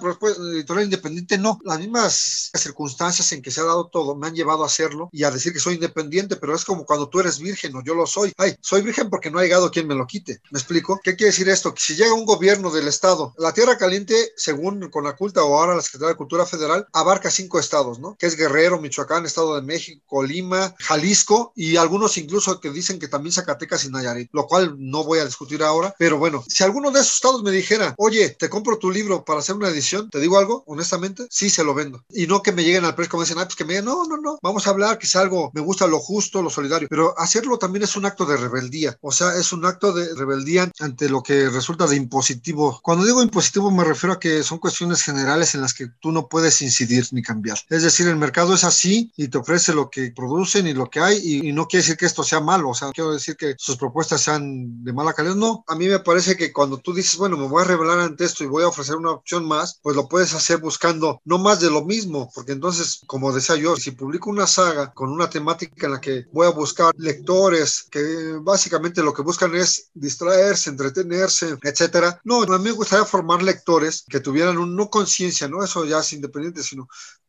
editorial independiente, no. Las mismas circunstancias en que se ha dado todo me han llevado a hacerlo y a decir que soy independiente, pero es como cuando tú eres virgen o yo lo soy. Ay, soy virgen porque no ha llegado quien me lo quite. ¿Me explico? ¿Qué quiere decir esto? Que si llega un gobierno del Estado, la Tierra Caliente, según con la culta o ahora la Secretaría de Cultura Federal, abarca cinco estados, ¿no? Que es Guerrero, Michoacán, Estado de México, Lima, Jalisco y algunos incluso que dicen que también Zacatecas y Nayarit, lo cual no voy a discutir ahora, pero bueno, si alguno de esos estados me dijera, oye, te compro tu libro para hacer una edición, te digo algo, honestamente, sí se lo vendo. Y no que me lleguen al precio como dicen, ah, pues que me digan, no, no, no, vamos a hablar, que sea algo, me gusta lo justo, lo solidario, pero hacerlo también es un acto de rebeldía, o sea, es un acto de rebeldía ante lo que resulta de impositivo. Cuando digo impositivo me refiero a que son cuestiones generales en las que tú no puedes incidir ni cambiar. Es decir, el mercado es así y te ofrece lo que producen y lo que hay y, y no quiere decir que esto sea malo, o sea, quiero decir que sus propuestas sean de mala calidad. No, a mí me parece que cuando tú dices, bueno, me voy a revelar ante esto y voy a ofrecer una opción más, pues lo puedes hacer buscando no más de lo mismo, porque entonces, como decía yo, si publico una saga con una temática en la que voy a buscar lectores que básicamente lo que buscan es distraerse, entretenerse, etcétera. No, a mí me gustaría formar lectores que tuvieran un, no conciencia, ¿no? Eso ya es independiente, sino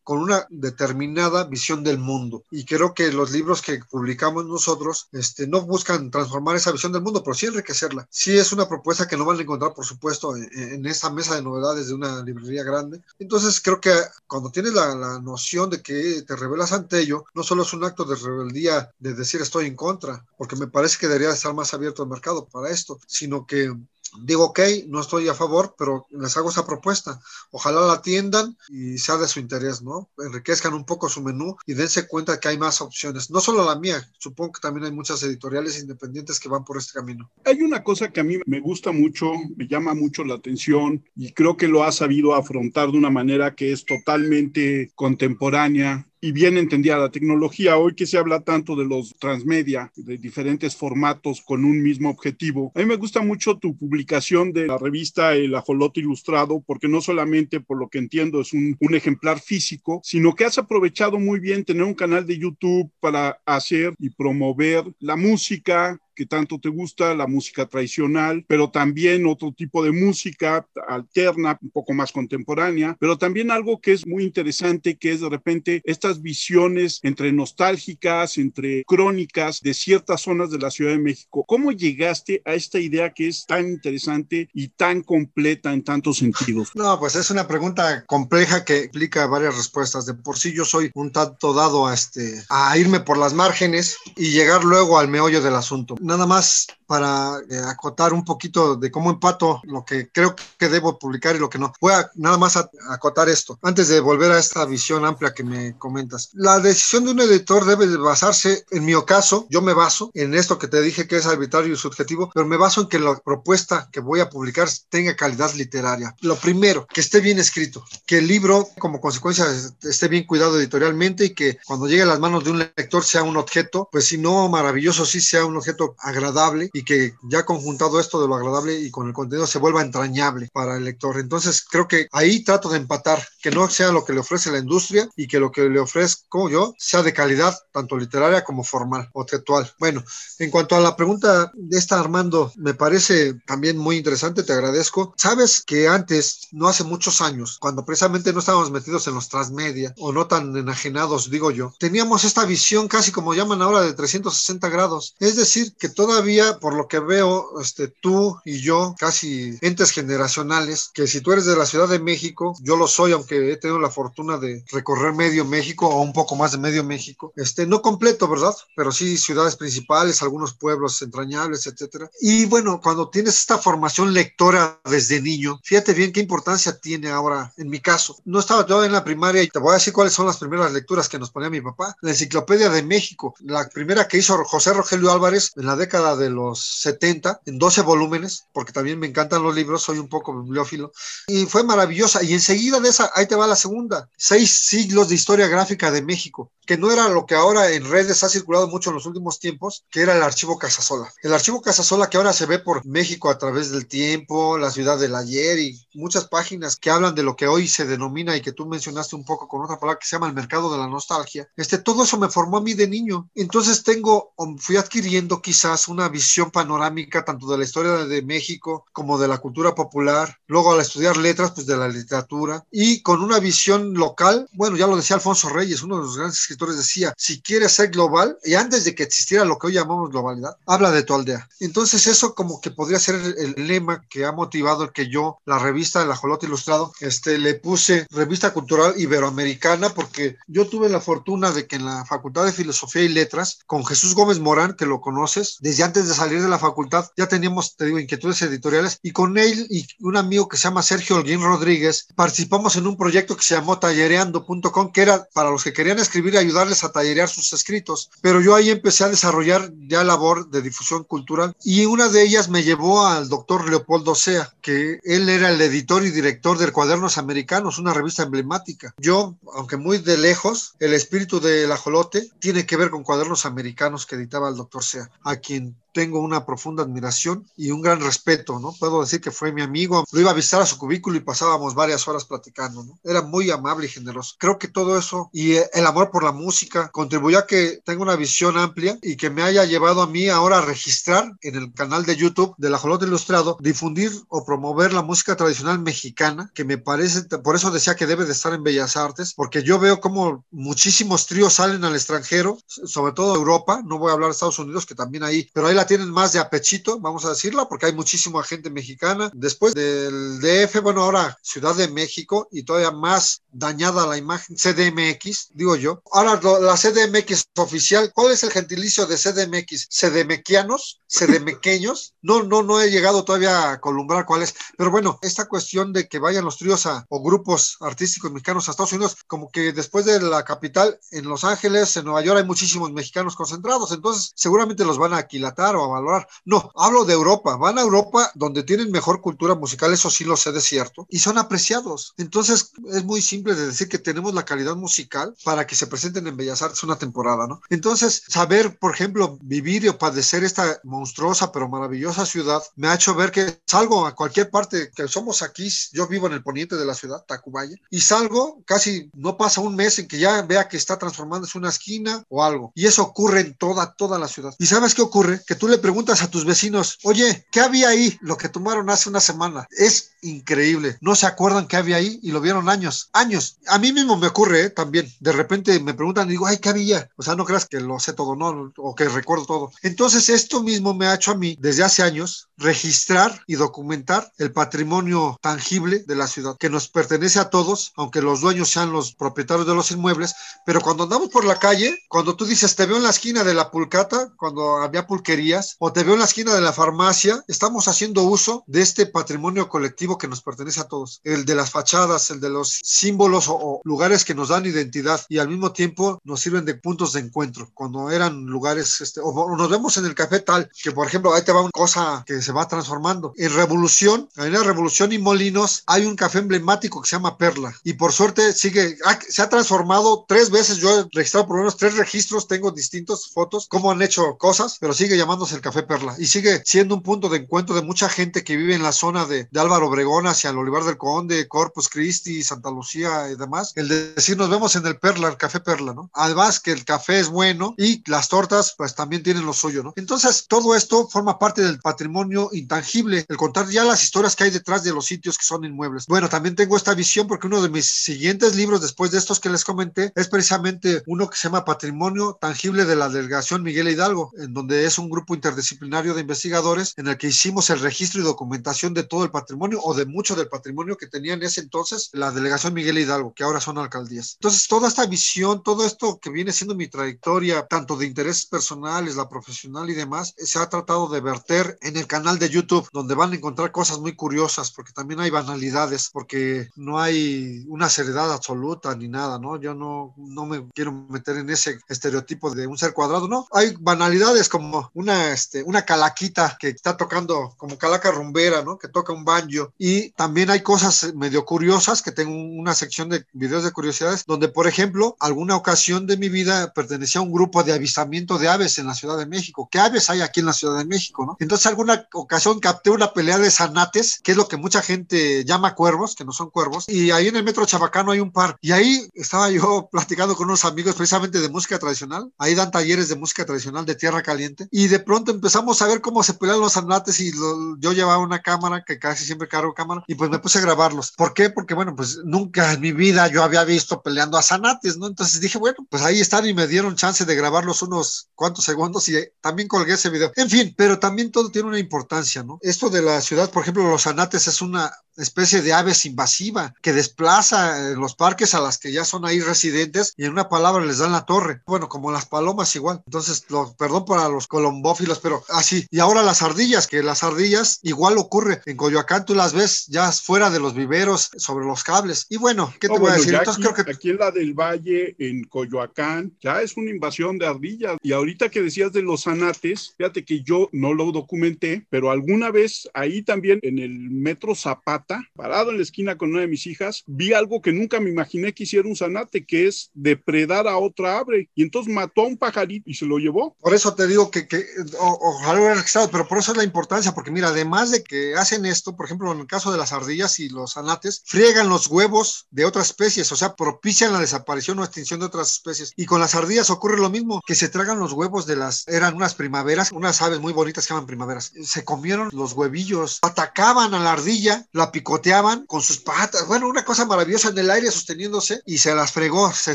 con una determinada visión del mundo. Y creo que los libros que publicamos nosotros este, no buscan transformar esa visión del mundo, pero sí enriquecerla. Sí es una propuesta que no van a encontrar, por supuesto, en, en esa mesa de novedades de una librería grande. Entonces creo que cuando tienes la, la, noción de que te revelas ante ello, no solo es un acto de rebeldía de decir estoy en contra, porque me parece que debería estar más abierto el mercado para esto, sino que digo, ok, no estoy a favor, pero les hago esa propuesta. Ojalá la atiendan y sea de su interés, ¿no? Enriquezcan un poco su menú y dense cuenta que hay más opciones. No solo la mía, supongo que también hay muchas editoriales independientes que van por este camino. Hay una cosa que a mí me gusta mucho, me llama mucho la atención y creo que lo ha sabido afrontar de una manera que es totalmente contemporánea y bien entendida la tecnología. Hoy que se habla tanto de los transmedia, de diferentes formatos con un mismo objetivo, a mí me gusta mucho tu publicación de la revista El Ajolote Ilustrado, porque no solamente por lo que entiendo es un, un ejemplar físico, sino que has aprovechado muy bien tener un canal de YouTube para hacer y promover la música, que tanto te gusta, la música tradicional, pero también otro tipo de música alterna, un poco más contemporánea, pero también algo que es muy interesante, que es de repente estas visiones entre nostálgicas, entre crónicas de ciertas zonas de la Ciudad de México. ¿Cómo llegaste a esta idea que es tan interesante y tan completa en tantos sentidos? No, pues es una pregunta compleja que implica varias respuestas. De por sí yo soy un tanto dado a, este, a irme por las márgenes y llegar luego al meollo del asunto nada más para eh, acotar un poquito de cómo empato lo que creo que debo publicar y lo que no. Voy a nada más a, acotar esto, antes de volver a esta visión amplia que me comentas. La decisión de un editor debe de basarse, en mi caso, yo me baso en esto que te dije que es arbitrario y subjetivo, pero me baso en que la propuesta que voy a publicar tenga calidad literaria. Lo primero, que esté bien escrito, que el libro como consecuencia esté bien cuidado editorialmente y que cuando llegue a las manos de un lector sea un objeto, pues si no maravilloso, sí sea un objeto agradable y que ya conjuntado esto de lo agradable y con el contenido se vuelva entrañable para el lector. Entonces creo que ahí trato de empatar, que no sea lo que le ofrece la industria y que lo que le ofrezco yo sea de calidad, tanto literaria como formal o textual. Bueno, en cuanto a la pregunta de esta Armando, me parece también muy interesante, te agradezco. Sabes que antes, no hace muchos años, cuando precisamente no estábamos metidos en los transmedia o no tan enajenados, digo yo, teníamos esta visión casi como llaman ahora de 360 grados. Es decir, que todavía, por lo que veo, este, tú y yo, casi entes generacionales, que si tú eres de la Ciudad de México, yo lo soy, aunque he tenido la fortuna de recorrer medio México o un poco más de medio México, este, no completo, ¿verdad? Pero sí ciudades principales, algunos pueblos entrañables, etcétera. Y bueno, cuando tienes esta formación lectora desde niño, fíjate bien qué importancia tiene ahora, en mi caso. No estaba todavía en la primaria y te voy a decir cuáles son las primeras lecturas que nos ponía mi papá. La Enciclopedia de México, la primera que hizo José Rogelio Álvarez en la década de los 70, en 12 volúmenes, porque también me encantan los libros, soy un poco bibliófilo, y fue maravillosa. Y enseguida de esa, ahí te va la segunda, seis siglos de historia gráfica de México, que no era lo que ahora en redes ha circulado mucho en los últimos tiempos, que era el archivo Casasola. El archivo Casasola que ahora se ve por México a través del tiempo, la ciudad del ayer y muchas páginas que hablan de lo que hoy se denomina y que tú mencionaste un poco con otra palabra que se llama el mercado de la nostalgia. Este, todo eso me formó a mí de niño. Entonces tengo, fui adquiriendo quizás una visión panorámica tanto de la historia de México como de la cultura popular. Luego al estudiar letras, pues de la literatura y con una visión local. Bueno, ya lo decía Alfonso Reyes, uno de los grandes escritores, decía, si quieres ser global, y antes de que existiera lo que hoy llamamos globalidad, habla de tu aldea. Entonces eso como que podría ser el, lema que ha motivado el que yo, la revista El Ajolote Ilustrado, este, le puse revista cultural iberoamericana porque yo tuve la fortuna de que en la Facultad de Filosofía y Letras, con Jesús Gómez Morán, que lo conoces, desde antes de salir de la facultad ya teníamos, te digo, inquietudes editoriales y con él y un amigo que se llama Sergio Holguín Rodríguez participamos en un proyecto que se llamó tallereando.com que era para los que querían escribir y ayudarles a tallerear sus escritos. Pero yo ahí empecé a desarrollar ya labor de difusión cultural y una de ellas me llevó al doctor Leopoldo Sea, que él era el editor y director de Cuadernos Americanos, una revista emblemática. Yo, aunque muy de lejos, el espíritu del ajolote tiene que ver con Cuadernos Americanos que editaba el doctor Sea, a quien tengo una profunda admiración y un gran respeto, ¿no? Puedo decir que fue mi amigo, lo iba a visitar a su cubículo y pasábamos varias horas platicando, ¿no? Era muy amable y generoso. Creo que todo eso y el amor por la música contribuyó a que tenga una visión amplia y que me haya llevado a mí ahora a registrar en el canal de YouTube del Ajolote Ilustrado, difundir o promover la música tradicional mexicana, que me parece, por eso decía que debe de estar en Bellas Artes, porque yo veo como muchísimos tríos salen al extranjero, sobre todo Europa, no voy a hablar de Estados Unidos, que también ahí, pero hay la tienen más de apechito, vamos a decirla, porque hay muchísima gente mexicana. Después del DF, bueno, ahora Ciudad de México y todavía más dañada la imagen, CDMX, digo yo. Ahora la CDMX oficial, ¿cuál es el gentilicio de CDMX? ¿CDMequianos? ¿CDMequeños? No, no, no he llegado todavía a columbrar cuál es. Pero bueno, esta cuestión de que vayan los tríos a, o grupos artísticos mexicanos a Estados Unidos, como que después de la capital, en Los Ángeles, en Nueva York, hay muchísimos mexicanos concentrados, entonces seguramente los van a aquilatar o a valorar. No, hablo de Europa, van a Europa donde tienen mejor cultura musical, eso sí lo sé de cierto, y son apreciados. Entonces es muy simple de decir que tenemos la calidad musical para que se presenten en Bellas Artes una temporada, ¿no? Entonces, saber, por ejemplo, vivir y padecer esta monstruosa pero maravillosa ciudad me ha hecho ver que salgo a cualquier parte que somos aquí, yo vivo en el poniente de la ciudad, Tacubaya, y salgo, casi no pasa un mes en que ya vea que está transformándose una esquina o algo. Y eso ocurre en toda, toda la ciudad. ¿Y sabes qué ocurre? Que tú le preguntas a tus vecinos, oye, ¿qué había ahí? Lo que tomaron hace una semana. Es increíble. No se acuerdan qué había ahí y lo vieron años, años. A mí mismo me ocurre ¿eh? también. De repente me preguntan y digo, ay, ¿qué había? O sea, no creas que lo sé todo, no, o que recuerdo todo. Entonces, esto mismo me ha hecho a mí, desde hace años, registrar y documentar el patrimonio tangible de la ciudad, que nos pertenece a todos, aunque los dueños sean los propietarios de los inmuebles, pero cuando andamos por la calle, cuando tú dices, te veo en la esquina de la pulcata, cuando había pulquerías, o te veo en la esquina de la farmacia, estamos haciendo uso de este patrimonio colectivo que nos pertenece a todos, el de las fachadas, el de los símbolos o, o lugares que nos dan identidad y al mismo tiempo nos sirven de puntos de encuentro, cuando eran lugares, este, o, o nos vemos en el café tal, que por ejemplo, ahí te va una cosa que se va transformando. En Revolución, en la Revolución y Molinos, hay un café emblemático que se llama Perla. Y por suerte sigue, se ha transformado tres veces. Yo he registrado por lo menos tres registros, tengo distintas fotos, cómo han hecho cosas, pero sigue llamándose el Café Perla. Y sigue siendo un punto de encuentro de mucha gente que vive en la zona de, de Álvaro Obregón hacia el Olivar del Conde, Corpus Christi, Santa Lucía y demás. El de decir nos vemos en el Perla, el Café Perla, ¿no? Además que el café es bueno y las tortas pues también tienen lo suyo, ¿no? Entonces todo esto forma parte del patrimonio intangible, el contar ya las historias que hay detrás de los sitios que son inmuebles. Bueno, también tengo esta visión porque uno de mis siguientes libros después de estos que les comenté es precisamente uno que se llama Patrimonio Tangible de la Delegación Miguel Hidalgo, en donde es un grupo interdisciplinario de investigadores en el que hicimos el registro y documentación de todo el patrimonio o de mucho del patrimonio que tenía en ese entonces la Delegación Miguel Hidalgo, que ahora son alcaldías. Entonces, toda esta visión, todo esto que viene siendo mi trayectoria, tanto de intereses personales, la profesional y demás, se ha tratado de verter en el canal de YouTube, donde van a encontrar cosas muy curiosas, porque también hay banalidades, porque no hay una seriedad absoluta ni nada, ¿no? Yo no, no me quiero meter en ese estereotipo de un ser cuadrado, ¿no? Hay banalidades como una, este, una calaquita que está tocando como calaca rumbera, ¿no? Que toca un banjo. Y también hay cosas medio curiosas, que tengo una sección de videos de curiosidades, donde, por ejemplo, alguna ocasión de mi vida pertenecía a un grupo de avistamiento de aves en la Ciudad de México. ¿Qué aves hay aquí en la Ciudad de México, no? Entonces, alguna ocasión capté una pelea de zanates, que es lo que mucha gente llama cuervos, que no son cuervos, y ahí en el metro Chabacano hay un par. Y ahí estaba yo [LAUGHS] platicando con unos amigos precisamente de música tradicional. Ahí dan talleres de música tradicional de tierra caliente. Y de pronto empezamos a ver cómo se pelean los zanates y lo, yo llevaba una cámara, que casi siempre cargo cámara, y pues me puse a grabarlos. ¿Por qué? Porque, bueno, pues nunca en mi vida yo había visto peleando a zanates, ¿no? Entonces dije, bueno, pues ahí están y me dieron chance de grabarlos unos cuantos segundos y también colgué ese video. En fin, pero también todo tiene una importancia, ¿no? Esto de la ciudad, por ejemplo, los zanates es una especie de aves invasiva que desplaza en los parques a las que ya son ahí residentes y en una palabra les dan la torre. Bueno, como las palomas igual. Entonces, lo, perdón para los colombófilos, pero así. Y ahora las ardillas, que las ardillas igual ocurre. En Coyoacán tú las ves ya fuera de los viveros, sobre los cables. Y bueno, ¿qué te No, voy a decir? Entonces aquí, creo que aquí en la del Valle, en Coyoacán, ya es una invasión de ardillas. Y ahorita que decías de los zanates, fíjate que yo no lo documenté, pero alguna vez ahí también en el metro Zapata, parado en la esquina con una de mis hijas, vi algo que nunca me imaginé que hiciera un zanate, que es depredar a otra ave. Y entonces mató a un pajarito y se lo llevó. Por eso te digo que, que o- ojalá hubiera registrado, pero por eso es la importancia, porque mira, además de que hacen esto, por ejemplo, caso de las ardillas y los anates, friegan los huevos de otras especies, o sea, propician la desaparición o extinción de otras especies. Y con las ardillas ocurre lo mismo, que se tragan los huevos de las, eran unas primaveras, unas aves muy bonitas que llaman primaveras. Se comieron los huevillos, atacaban a la ardilla, la picoteaban con sus patas, bueno, una cosa maravillosa en el aire sosteniéndose y se las fregó, se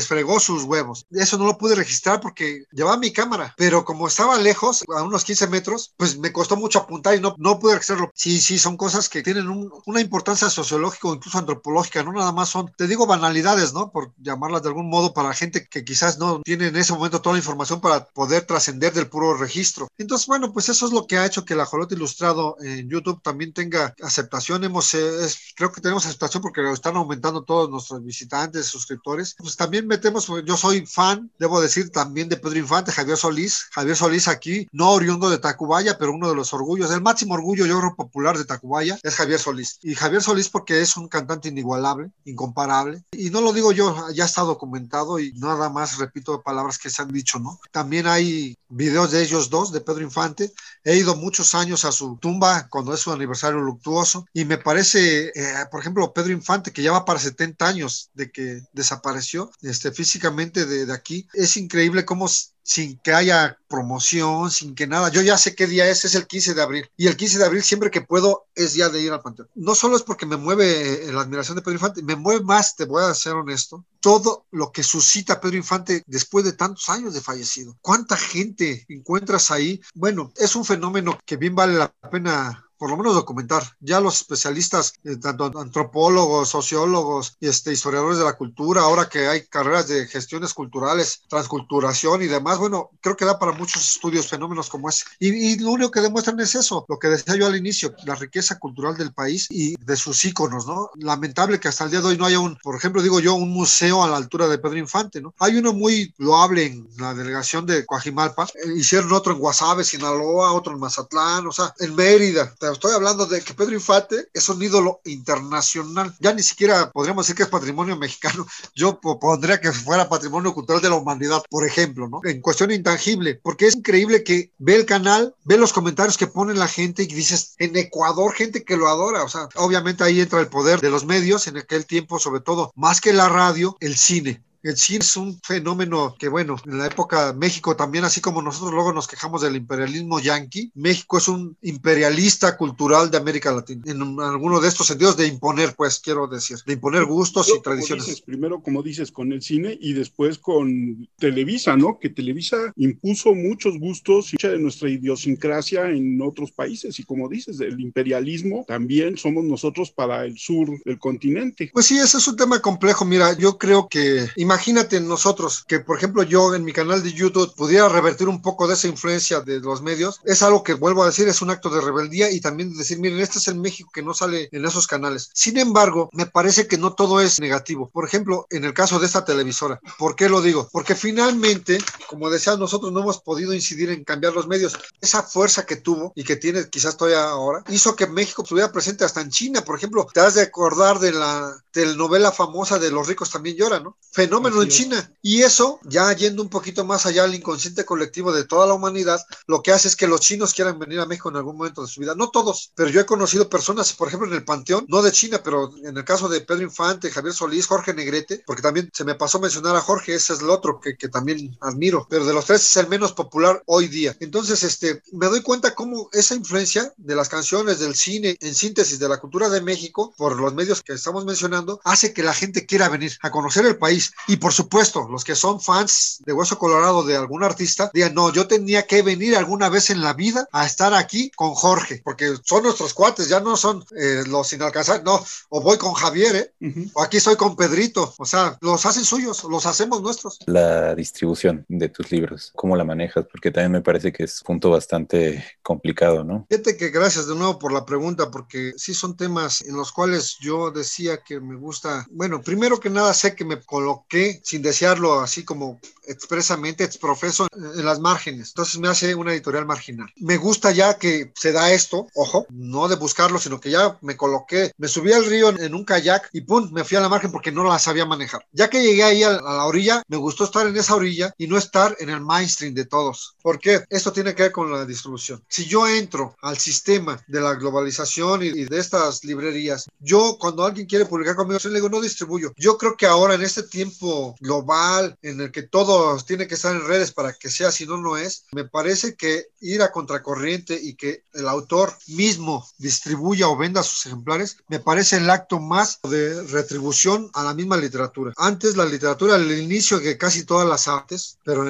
fregó sus huevos. Eso no lo pude registrar porque llevaba mi cámara, pero como estaba lejos, a unos 15 metros, pues me costó mucho apuntar y no, no pude registrarlo. Sí, sí, son cosas que tienen una importancia sociológica o incluso antropológica, no nada más son, te digo, banalidades, ¿no? Por llamarlas de algún modo para gente que quizás no tiene en ese momento toda la información para poder trascender del puro registro. Entonces, bueno, pues eso es lo que ha hecho que el ajolote ilustrado en YouTube también tenga aceptación. Hemos, eh, creo que tenemos aceptación porque están aumentando todos nuestros visitantes, suscriptores. Pues también metemos, yo soy fan, debo decir, también de Pedro Infante, Javier Solís. Javier Solís aquí, no oriundo de Tacubaya, pero uno de los orgullos, el máximo orgullo, yo creo, popular de Tacubaya es Javier Solís. Y Javier Solís porque es un cantante inigualable, incomparable. Y no lo digo yo, ya está documentado y nada más repito palabras que se han dicho, ¿no? También hay videos de ellos dos, de Pedro Infante. He ido muchos años a su tumba cuando es su aniversario luctuoso y me parece, eh, por ejemplo, Pedro Infante, que ya va para 70 años de que desapareció este, físicamente de, de aquí, es increíble cómo sin que haya promoción, sin que nada. Yo ya sé qué día es, es el 15 de abril. Y el 15 de abril, siempre que puedo, es día de ir al panteón. No solo es porque me mueve eh, la admiración de Pedro Infante, me mueve más, te voy a ser honesto, todo lo que suscita Pedro Infante después de tantos años de fallecido. ¿Cuánta gente encuentras ahí? Bueno, es un fenómeno que bien vale la pena por lo menos documentar. Ya los especialistas, eh, tanto antropólogos, sociólogos, este, historiadores de la cultura, ahora que hay carreras de gestiones culturales, transculturación y demás, bueno, creo que da para muchos estudios fenómenos como ese. Y, lo único que demuestran es eso, lo que decía yo al inicio, la riqueza cultural del país y de sus íconos, ¿no? Lamentable que hasta el día de hoy no haya un, por ejemplo, digo yo, un museo a la altura de Pedro Infante, ¿no? Hay uno muy loable en la delegación de Coajimalpa, eh, hicieron otro en Guasave, Sinaloa, otro en Mazatlán, o sea, en Mérida, estoy hablando de que Pedro Infante es un ídolo internacional. Ya ni siquiera podríamos decir que es patrimonio mexicano. Yo pondría que fuera patrimonio cultural de la humanidad, por ejemplo, ¿no? En cuestión intangible, porque es increíble que ve el canal, ve los comentarios que pone la gente y dices, en Ecuador, gente que lo adora. O sea, obviamente ahí entra el poder de los medios en aquel tiempo, sobre todo, más que la radio, el cine. El cine es un fenómeno que, bueno, en la época México también, así como nosotros luego nos quejamos del imperialismo yanqui, México es un imperialista cultural de América Latina, en alguno de estos sentidos de imponer, pues, quiero decir, de imponer gustos y tradiciones. Dices, primero, como dices, con el cine y después con Televisa, ¿no? Que Televisa impuso muchos gustos y de nuestra idiosincrasia en otros países y como dices, del imperialismo también somos nosotros para el sur del continente. Pues sí, ese es un tema complejo. Mira, yo creo que imagínate nosotros que, por ejemplo, yo en mi canal de YouTube pudiera revertir un poco de esa influencia de los medios. Es algo que vuelvo a decir, es un acto de rebeldía y también de decir, miren, este es el México que no sale en esos canales. Sin embargo, me parece que no todo es negativo. Por ejemplo, en el caso de esta televisora, ¿por qué lo digo? Porque finalmente, como decía, nosotros no hemos podido incidir en cambiar los medios. Esa fuerza que tuvo y que tiene quizás todavía ahora, hizo que México estuviera presente hasta en China. Por ejemplo, te has de acordar de la telenovela famosa de Los ricos también lloran, ¿no? Fenómeno en China. Y eso, ya yendo un poquito más allá al inconsciente colectivo de toda la humanidad, lo que hace es que los chinos quieran venir a México en algún momento de su vida. No todos, pero yo he conocido personas, por ejemplo, en el Panteón, no de China, pero en el caso de Pedro Infante, Javier Solís, Jorge Negrete, porque también se me pasó mencionar a Jorge, ese es el otro que, que también admiro, pero de los tres es el menos popular hoy día. Entonces, este, me doy cuenta cómo esa influencia de las canciones, del cine, en síntesis de la cultura de México, por los medios que estamos mencionando, hace que la gente quiera venir a conocer el país. Y por supuesto, los que son fans de Hueso Colorado de algún artista, digan, no, yo tenía que venir alguna vez en la vida a estar aquí con Jorge, porque son nuestros cuates, ya no son eh, los inalcanzables, no, o voy con Javier, ¿eh? Uh -huh. o aquí estoy con Pedrito, o sea, los hacen suyos, los hacemos nuestros. La distribución de tus libros, ¿cómo la manejas? Porque también me parece que es un punto bastante complicado, ¿no? Fíjate que gracias de nuevo por la pregunta, porque sí son temas en los cuales yo decía que me gusta, bueno, primero que nada sé que me coloqué sin desearlo así como expresamente, exprofeso en las márgenes. Entonces me hace una editorial marginal. Me gusta ya que se da esto, ojo, no de buscarlo, sino que ya me coloqué, me subí al río en un kayak y pum, me fui a la margen porque no la sabía manejar. Ya que llegué ahí a, la orilla, me gustó estar en esa orilla y no estar en el mainstream de todos. ¿Por qué? Esto tiene que ver con la distribución. Si yo entro al sistema de la globalización y, de estas librerías, yo cuando alguien quiere publicar conmigo, yo le digo, no distribuyo. Yo creo que ahora en este tiempo global en el que todo tiene que estar en redes para que sea, si no, no es, me parece que ir a contracorriente y que el autor mismo distribuya o venda sus ejemplares, me parece el acto más de retribución a la misma literatura. Antes la literatura, el inicio de casi todas las artes, pero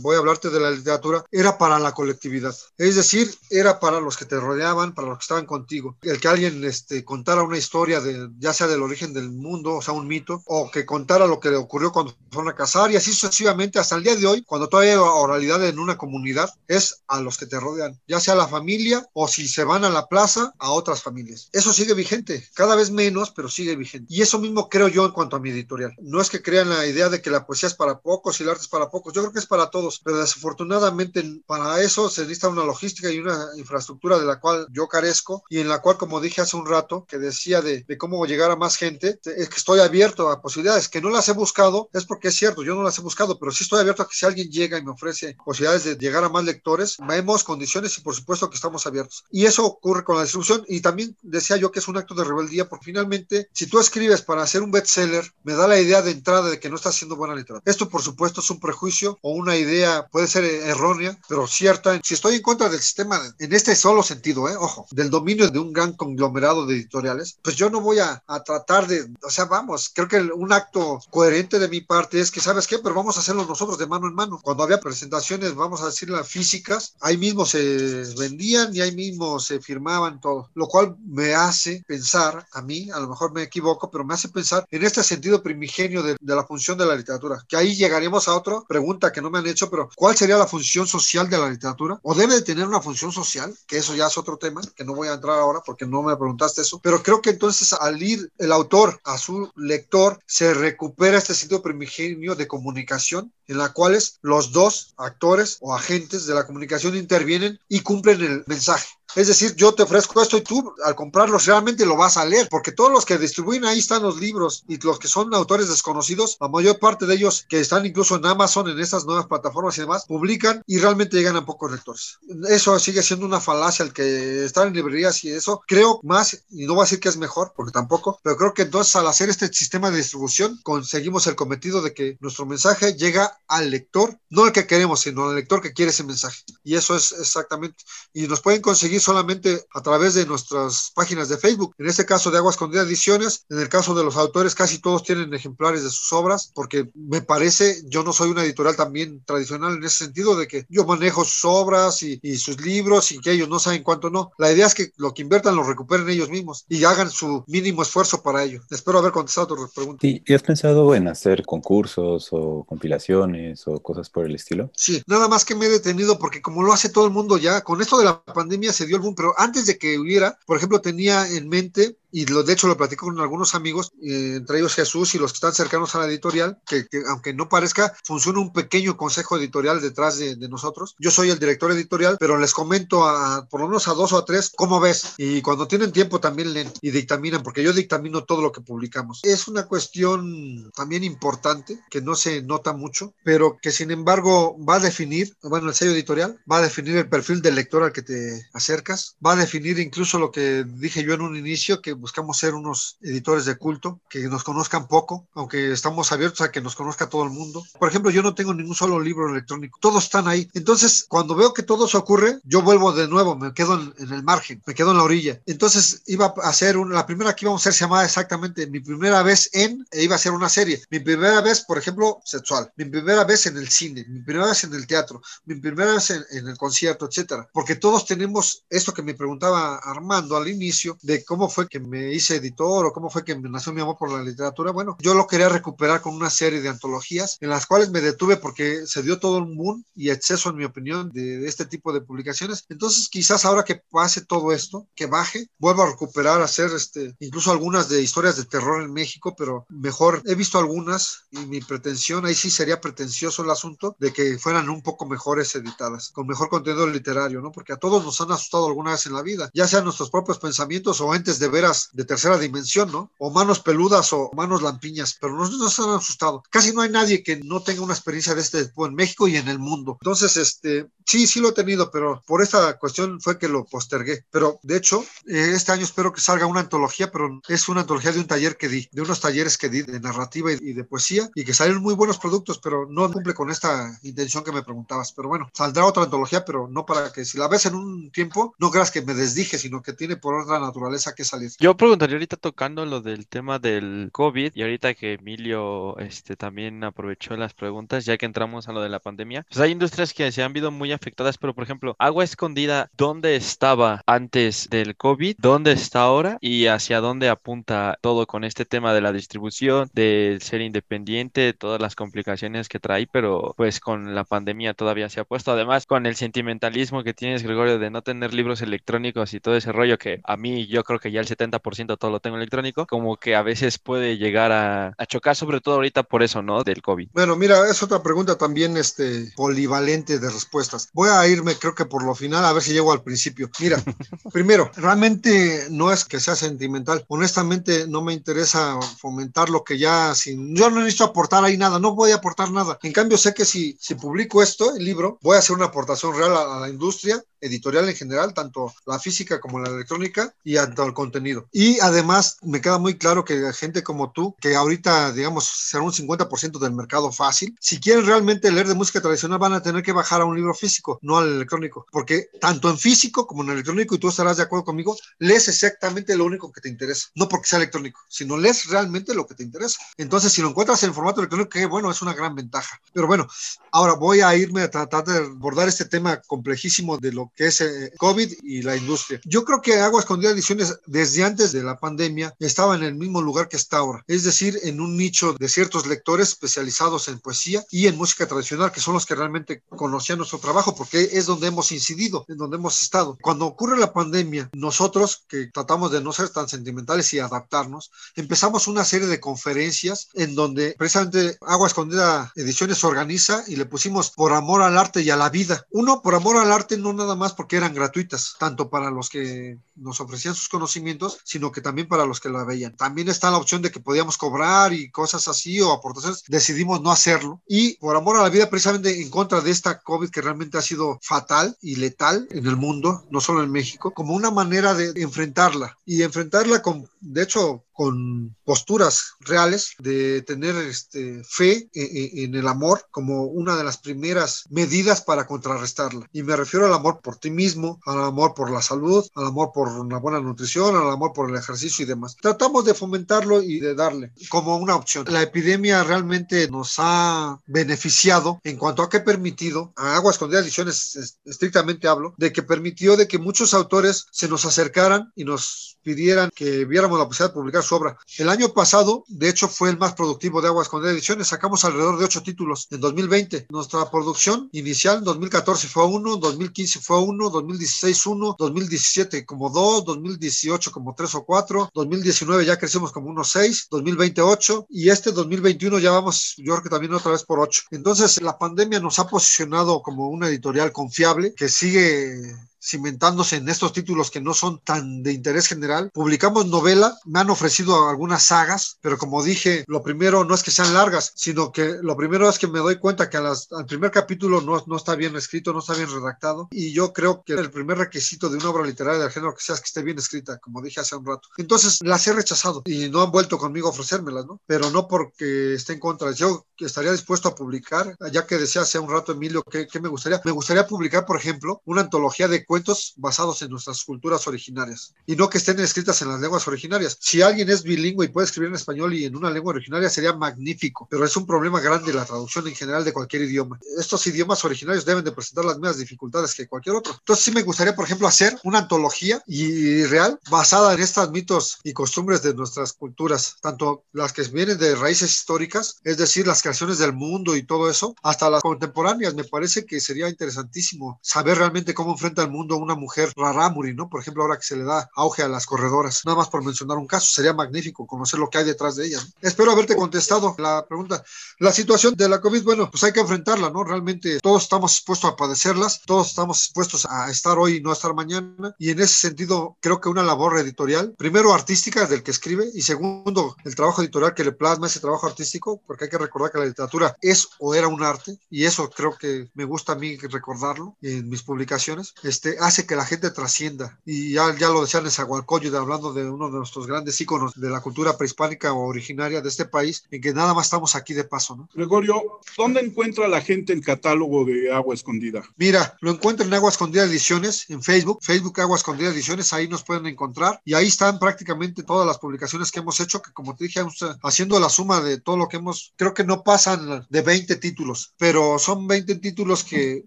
voy a hablarte de la literatura, era para la colectividad. Es decir, era para los que te rodeaban, para los que estaban contigo. El que alguien este, contara una historia de, ya sea del origen del mundo, o sea, un mito, o que contara lo que le ocurrió cuando fueron a casar y así sucesivamente hasta el día de hoy, cuando todavía hay oralidad en una comunidad, es a los que te rodean, ya sea la familia o si se van a la plaza, a otras familias. Eso sigue vigente, cada vez menos, pero sigue vigente. Y eso mismo creo yo en cuanto a mi editorial. No es que crean la idea de que la poesía es para pocos y el arte es para pocos, yo creo que es para todos, pero desafortunadamente para eso se necesita una logística y una infraestructura de la cual yo carezco y en la cual, como dije hace un rato, que decía de, de cómo llegar a más gente, es que estoy abierto a posibilidades, que no las he buscado, es porque es cierto, yo no las he buscado, pero sí estoy abierto a que si alguien llega y me ofrece posibilidades de llegar a más lectores, vemos condiciones y por supuesto que estamos abiertos. Y eso ocurre con la distribución y también decía yo que es un acto de rebeldía porque finalmente si tú escribes para hacer un bestseller, me da la idea de entrada de que no estás haciendo buena literatura. Esto por supuesto es un prejuicio o una idea, puede ser errónea, pero cierta. Si estoy en contra del sistema, en este solo sentido, ¿eh? ojo, del dominio de un gran conglomerado de editoriales, pues yo no voy a, a tratar de, o sea, vamos, creo que un acto coherente de mi parte es que, ¿sabes qué? Pero vamos a hacerlo nosotros de mano en mano. Cuando había presentaciones, vamos a decir, las físicas, ahí mismo se vendían y ahí mismo se firmaban todo, lo cual me hace pensar, a mí, a lo mejor me equivoco, pero me hace pensar en este sentido primigenio de, la función de la literatura, que ahí llegaríamos a otra pregunta que no me han hecho, pero ¿cuál sería la función social de la literatura? ¿O debe de tener una función social? Que eso ya es otro tema, que no voy a entrar ahora porque no me preguntaste eso, pero creo que entonces al ir el autor a su lector, se recupera este sentido primigenio de comunicación en la cuales los dos actores o agentes de la comunicación intervienen y cumplen el mensaje. Es decir, yo te ofrezco esto y tú al comprarlo realmente lo vas a leer, porque todos los que distribuyen ahí están los libros y los que son autores desconocidos, la mayor parte de ellos que están incluso en Amazon, en estas nuevas plataformas y demás, publican y realmente llegan a pocos lectores. Eso sigue siendo una falacia el que están en librerías y eso. Creo más, y no voy a decir que es mejor, porque tampoco, pero creo que entonces al hacer este sistema de distribución conseguimos el cometido de que nuestro mensaje llega al lector, no el que queremos, sino al lector que quiere ese mensaje. Y eso es exactamente, y nos pueden conseguir solamente a través de nuestras páginas de Facebook. En este caso de Agua Escondida Ediciones, en el caso de los autores, casi todos tienen ejemplares de sus obras, porque me parece, yo no soy una editorial también tradicional en ese sentido, de que yo manejo sus obras y, y sus libros y que ellos no saben cuánto no. La idea es que lo que inviertan lo recuperen ellos mismos y hagan su mínimo esfuerzo para ello. Espero haber contestado tu pregunta. ¿Y, ¿Y has pensado en hacer concursos o compilaciones o cosas por el estilo? Sí, nada más que me he detenido porque como lo hace todo el mundo ya, con esto de la pandemia se dio el boom, pero antes de que hubiera, por ejemplo, tenía en mente y lo, de hecho lo platico con algunos amigos, eh, entre ellos Jesús y los que están cercanos a la editorial, que, que aunque no parezca, funciona un pequeño consejo editorial detrás de, de, nosotros. Yo soy el director editorial, pero les comento a por lo menos a dos o a tres cómo ves. Y cuando tienen tiempo también leen y dictaminan, porque yo dictamino todo lo que publicamos. Es una cuestión también importante, que no se nota mucho, pero que sin embargo va a definir, bueno, el sello editorial va a definir el perfil del lector al que te acercas, va a definir incluso lo que dije yo en un inicio, que buscamos ser unos editores de culto, que nos conozcan poco, aunque estamos abiertos a que nos conozca todo el mundo. Por ejemplo, yo no tengo ningún solo libro electrónico, todos están ahí. Entonces, cuando veo que todo eso ocurre, yo vuelvo de nuevo, me quedo en, el margen, me quedo en la orilla. Entonces, iba a hacer una, la primera que íbamos a hacer se llamaba exactamente mi primera vez en, e iba a ser una serie. Mi primera vez, por ejemplo, sexual. Mi primera vez en el cine, mi primera vez en el teatro, mi primera vez en, en el concierto, etcétera. Porque todos tenemos esto que me preguntaba Armando al inicio, de cómo fue que me hice editor o cómo fue que me nació mi amor por la literatura. Bueno, yo lo quería recuperar con una serie de antologías en las cuales me detuve porque se dio todo un boom y exceso, en mi opinión, de, de este tipo de publicaciones. Entonces, quizás ahora que pase todo esto, que baje, vuelvo a recuperar, hacer este, incluso algunas de historias de terror en México, pero mejor he visto algunas y mi pretensión, ahí sí sería pretencioso el asunto, de que fueran un poco mejores editadas, con mejor contenido literario, ¿no? Porque a todos nos han asustado alguna vez en la vida, ya sean nuestros propios pensamientos o entes de veras de tercera dimensión, ¿no? O manos peludas o manos lampiñas, pero no nos han asustado. Casi no hay nadie que no tenga una experiencia de este tipo en México y en el mundo. Entonces, este, sí, sí lo he tenido, pero por esta cuestión fue que lo postergué. Pero de hecho, eh, este año espero que salga una antología, pero es una antología de un taller que di, de unos talleres que di de narrativa y de poesía y que salieron muy buenos productos, pero no cumple con esta intención que me preguntabas. Pero bueno, saldrá otra antología, pero no para que si la ves en un tiempo, no creas que me desdije, sino que tiene por otra naturaleza que salir. Yo preguntaría ahorita tocando lo del tema del COVID y ahorita que Emilio este, también aprovechó las preguntas, ya que entramos a lo de la pandemia, pues hay industrias que se han visto muy afectadas, pero por ejemplo, Agua Escondida, ¿dónde estaba antes del COVID? ¿Dónde está ahora? ¿Y hacia dónde apunta todo con este tema de la distribución, de ser independiente, todas las complicaciones que trae, pero pues con la pandemia todavía se ha puesto, además con el sentimentalismo que tienes, Gregorio, de no tener libros electrónicos y todo ese rollo que a mí yo creo que ya el 70% todo lo tengo electrónico, como que a veces puede llegar a, a chocar, sobre todo ahorita por eso, ¿no? Del COVID. Bueno, mira, es otra pregunta también este, polivalente de respuestas. Voy a irme, creo que por lo final, a ver si llego al principio. Mira, [LAUGHS] primero, realmente no es que sea sentimental. Honestamente, no me interesa fomentar lo que ya sin. Yo no necesito aportar ahí nada, no voy a aportar nada. En cambio, sé que si, si publico esto, el libro, voy a hacer una aportación real a, a la industria editorial en general, tanto la física como la electrónica y tanto el contenido. Y además me queda muy claro que gente como tú, que ahorita, digamos, será un 50% del mercado fácil, si quieren realmente leer de música tradicional van a tener que bajar a un libro físico, no al electrónico, porque tanto en físico como en electrónico, y tú estarás de acuerdo conmigo, lees exactamente lo único que te interesa, no porque sea electrónico, sino lees realmente lo que te interesa. Entonces, si lo encuentras en formato electrónico, que bueno, es una gran ventaja. Pero bueno, ahora voy a irme a tratar de abordar este tema complejísimo de lo que es eh, COVID y la industria. Yo creo que Agua Escondida Ediciones desde antes de la pandemia estaba en el mismo lugar que está ahora, es decir, en un nicho de ciertos lectores especializados en poesía y en música tradicional, que son los que realmente conocían nuestro trabajo, porque es donde hemos incidido, en donde hemos estado. Cuando ocurre la pandemia, nosotros que tratamos de no ser tan sentimentales y adaptarnos, empezamos una serie de conferencias en donde precisamente Agua Escondida Ediciones organiza y le pusimos por amor al arte y a la vida. Uno, por amor al arte, no nada más porque eran gratuitas, tanto para los que nos ofrecían sus conocimientos, sino que también para los que la veían. También está la opción de que podíamos cobrar y cosas así o aportaciones. Decidimos no hacerlo y por amor a la vida, precisamente en contra de esta COVID que realmente ha sido fatal y letal en el mundo, no solo en México, como una manera de enfrentarla y enfrentarla con, de hecho, con posturas reales de tener este, fe en, en, el amor como una de las primeras medidas para contrarrestarla. Y me refiero al amor por ti mismo, al amor por la salud, al amor por una buena nutrición, al amor por el ejercicio y demás. Tratamos de fomentarlo y de darle como una opción. La epidemia realmente nos ha beneficiado en cuanto a que ha permitido, a Aguas con Ediciones estrictamente hablo, de que permitió de que muchos autores se nos acercaran y nos pidieran que viéramos la posibilidad de publicar su obra. El año pasado, de hecho, fue el más productivo de Aguas con Ediciones. Sacamos alrededor de ocho títulos en 2020. Nuestra producción inicial en 2014 fue uno, 2015 fue uno, 2016 uno, 2017 como dos, 2018 como tres o cuatro, 2019 ya crecimos como unos seis, 2020 ocho y este 2021 ya vamos, yo creo que también otra vez por ocho. Entonces, la pandemia nos ha posicionado como una editorial confiable que sigue cimentándose en estos títulos que no son tan de interés general. Publicamos novela, me han ofrecido algunas sagas, pero como dije, lo primero no es que sean largas, sino que lo primero es que me doy cuenta que a las, al primer capítulo no, no está bien escrito, no está bien redactado, y yo creo que el primer requisito de una obra literaria del género que sea es que esté bien escrita, como dije hace un rato. Entonces las he rechazado y no han vuelto conmigo a ofrecérmelas, ¿no? Pero no porque esté en contra. Yo estaría dispuesto a publicar, ya que decía hace un rato Emilio, ¿qué, qué me gustaría? Me gustaría publicar, por ejemplo, una antología de cuentos basados en nuestras culturas originarias y no que estén escritas en las lenguas originarias. Si alguien es bilingüe y puede escribir en español y en una lengua originaria sería magnífico, pero es un problema grande la traducción en general de cualquier idioma. Estos idiomas originarios deben de presentar las mismas dificultades que cualquier otro. Entonces sí me gustaría, por ejemplo, hacer una antología y real basada en estos mitos y costumbres de nuestras culturas, tanto las que vienen de raíces históricas, es decir, las creaciones del mundo y todo eso, hasta las contemporáneas. Me parece que sería interesantísimo saber realmente cómo enfrenta el mundo segundo una mujer rarámuri, ¿no? Por ejemplo, ahora que se le da auge a las corredoras, nada más por mencionar un caso, sería magnífico conocer lo que hay detrás de ellas. Espero haberte contestado la pregunta. La situación de la COVID, bueno, pues hay que enfrentarla, ¿no? Realmente todos estamos expuestos a padecerlas, todos estamos expuestos a estar hoy y no a estar mañana, y en ese sentido creo que una labor editorial, primero artística del que escribe, y segundo el trabajo editorial que le plasma ese trabajo artístico, porque hay que recordar que la literatura es o era un arte, y eso creo que me gusta a mí recordarlo en mis publicaciones, este, hace que la gente trascienda, y ya, ya lo decían en Zagualcoyo, hablando de uno de nuestros grandes íconos de la cultura prehispánica o originaria de este país, en que nada más estamos aquí de paso, ¿no? Gregorio, ¿dónde encuentra la gente el catálogo de Agua Escondida? Mira, lo encuentra en Agua Escondida Ediciones, en Facebook, Facebook Agua Escondida Ediciones, ahí nos pueden encontrar, y ahí están prácticamente todas las publicaciones que hemos hecho, que como te dije, haciendo la suma de todo lo que hemos, creo que no pasan de 20 títulos, pero son 20 títulos que,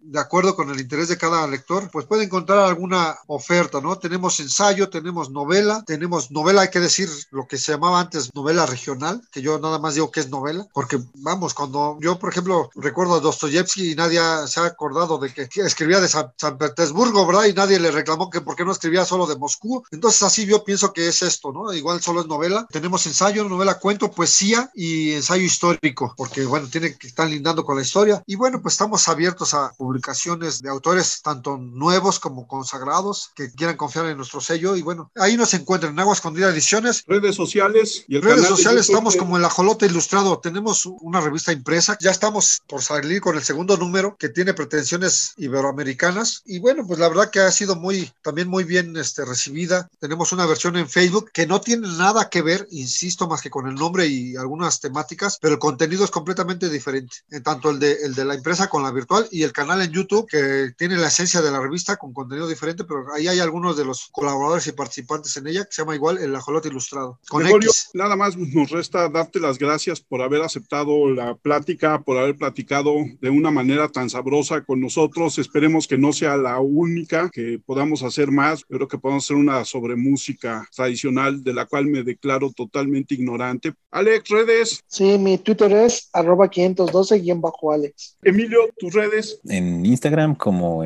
de acuerdo con el interés de cada lector, pues puede encontrar alguna oferta, ¿no? Tenemos ensayo, tenemos novela, tenemos novela, hay que decir lo que se llamaba antes novela regional, que yo nada más digo que es novela, porque vamos, cuando yo, por ejemplo, recuerdo a Dostoyevsky y nadie se ha acordado de que escribía de San, Petersburgo, ¿verdad? Y nadie le reclamó que por qué no escribía solo de Moscú. Entonces así yo pienso que es esto, ¿no? Igual solo es novela. Tenemos ensayo, novela, cuento, poesía y ensayo histórico, porque bueno, tiene que estar lindando con la historia. Y bueno, pues estamos abiertos a publicaciones de autores tanto nuevos como consagrados que quieran confiar en nuestro sello. Y bueno, ahí nos encuentran en Agua Escondida Ediciones. Redes sociales y el Redes sociales estamos como el Ajolote Ilustrado. Tenemos una revista impresa. Ya estamos por salir con el segundo número que tiene pretensiones iberoamericanas. Y bueno, pues la verdad que ha sido muy, también muy bien este, recibida. Tenemos una versión en Facebook que no tiene nada que ver, insisto, más que con el nombre y algunas temáticas, pero el contenido es completamente diferente. En tanto el de, el de la impresa con la virtual y el canal en YouTube que tiene la esencia de la revista con contenido diferente, pero ahí hay algunos de los colaboradores y participantes en ella que se llama igual el Ajolote Ilustrado. Con X. nada más nos resta darte las gracias por haber aceptado la plática, por haber platicado de una manera tan sabrosa con nosotros. Esperemos que no sea la única, que podamos hacer más. Creo que podamos hacer una sobre música tradicional de la cual me declaro totalmente ignorante. Alex, redes. Sí, mi Twitter es arroba 512-Alex. Emilio, tus redes. En Instagram como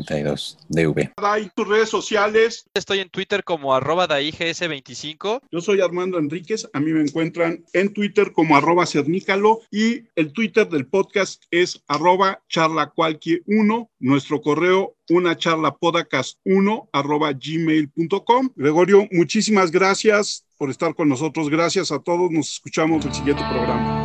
EmilioDB92, DV. tus redes sociales. Estoy en Twitter como arroba DAIGS25. Yo soy Armando Enríquez. A mí me encuentran en Twitter como arroba cernícalo y el Twitter del podcast es arroba charlacualquie1. Nuestro correo una charla podcast 1 arroba gmail.com. Gregorio, muchísimas gracias por estar con nosotros. Gracias a todos. Nos escuchamos el siguiente programa.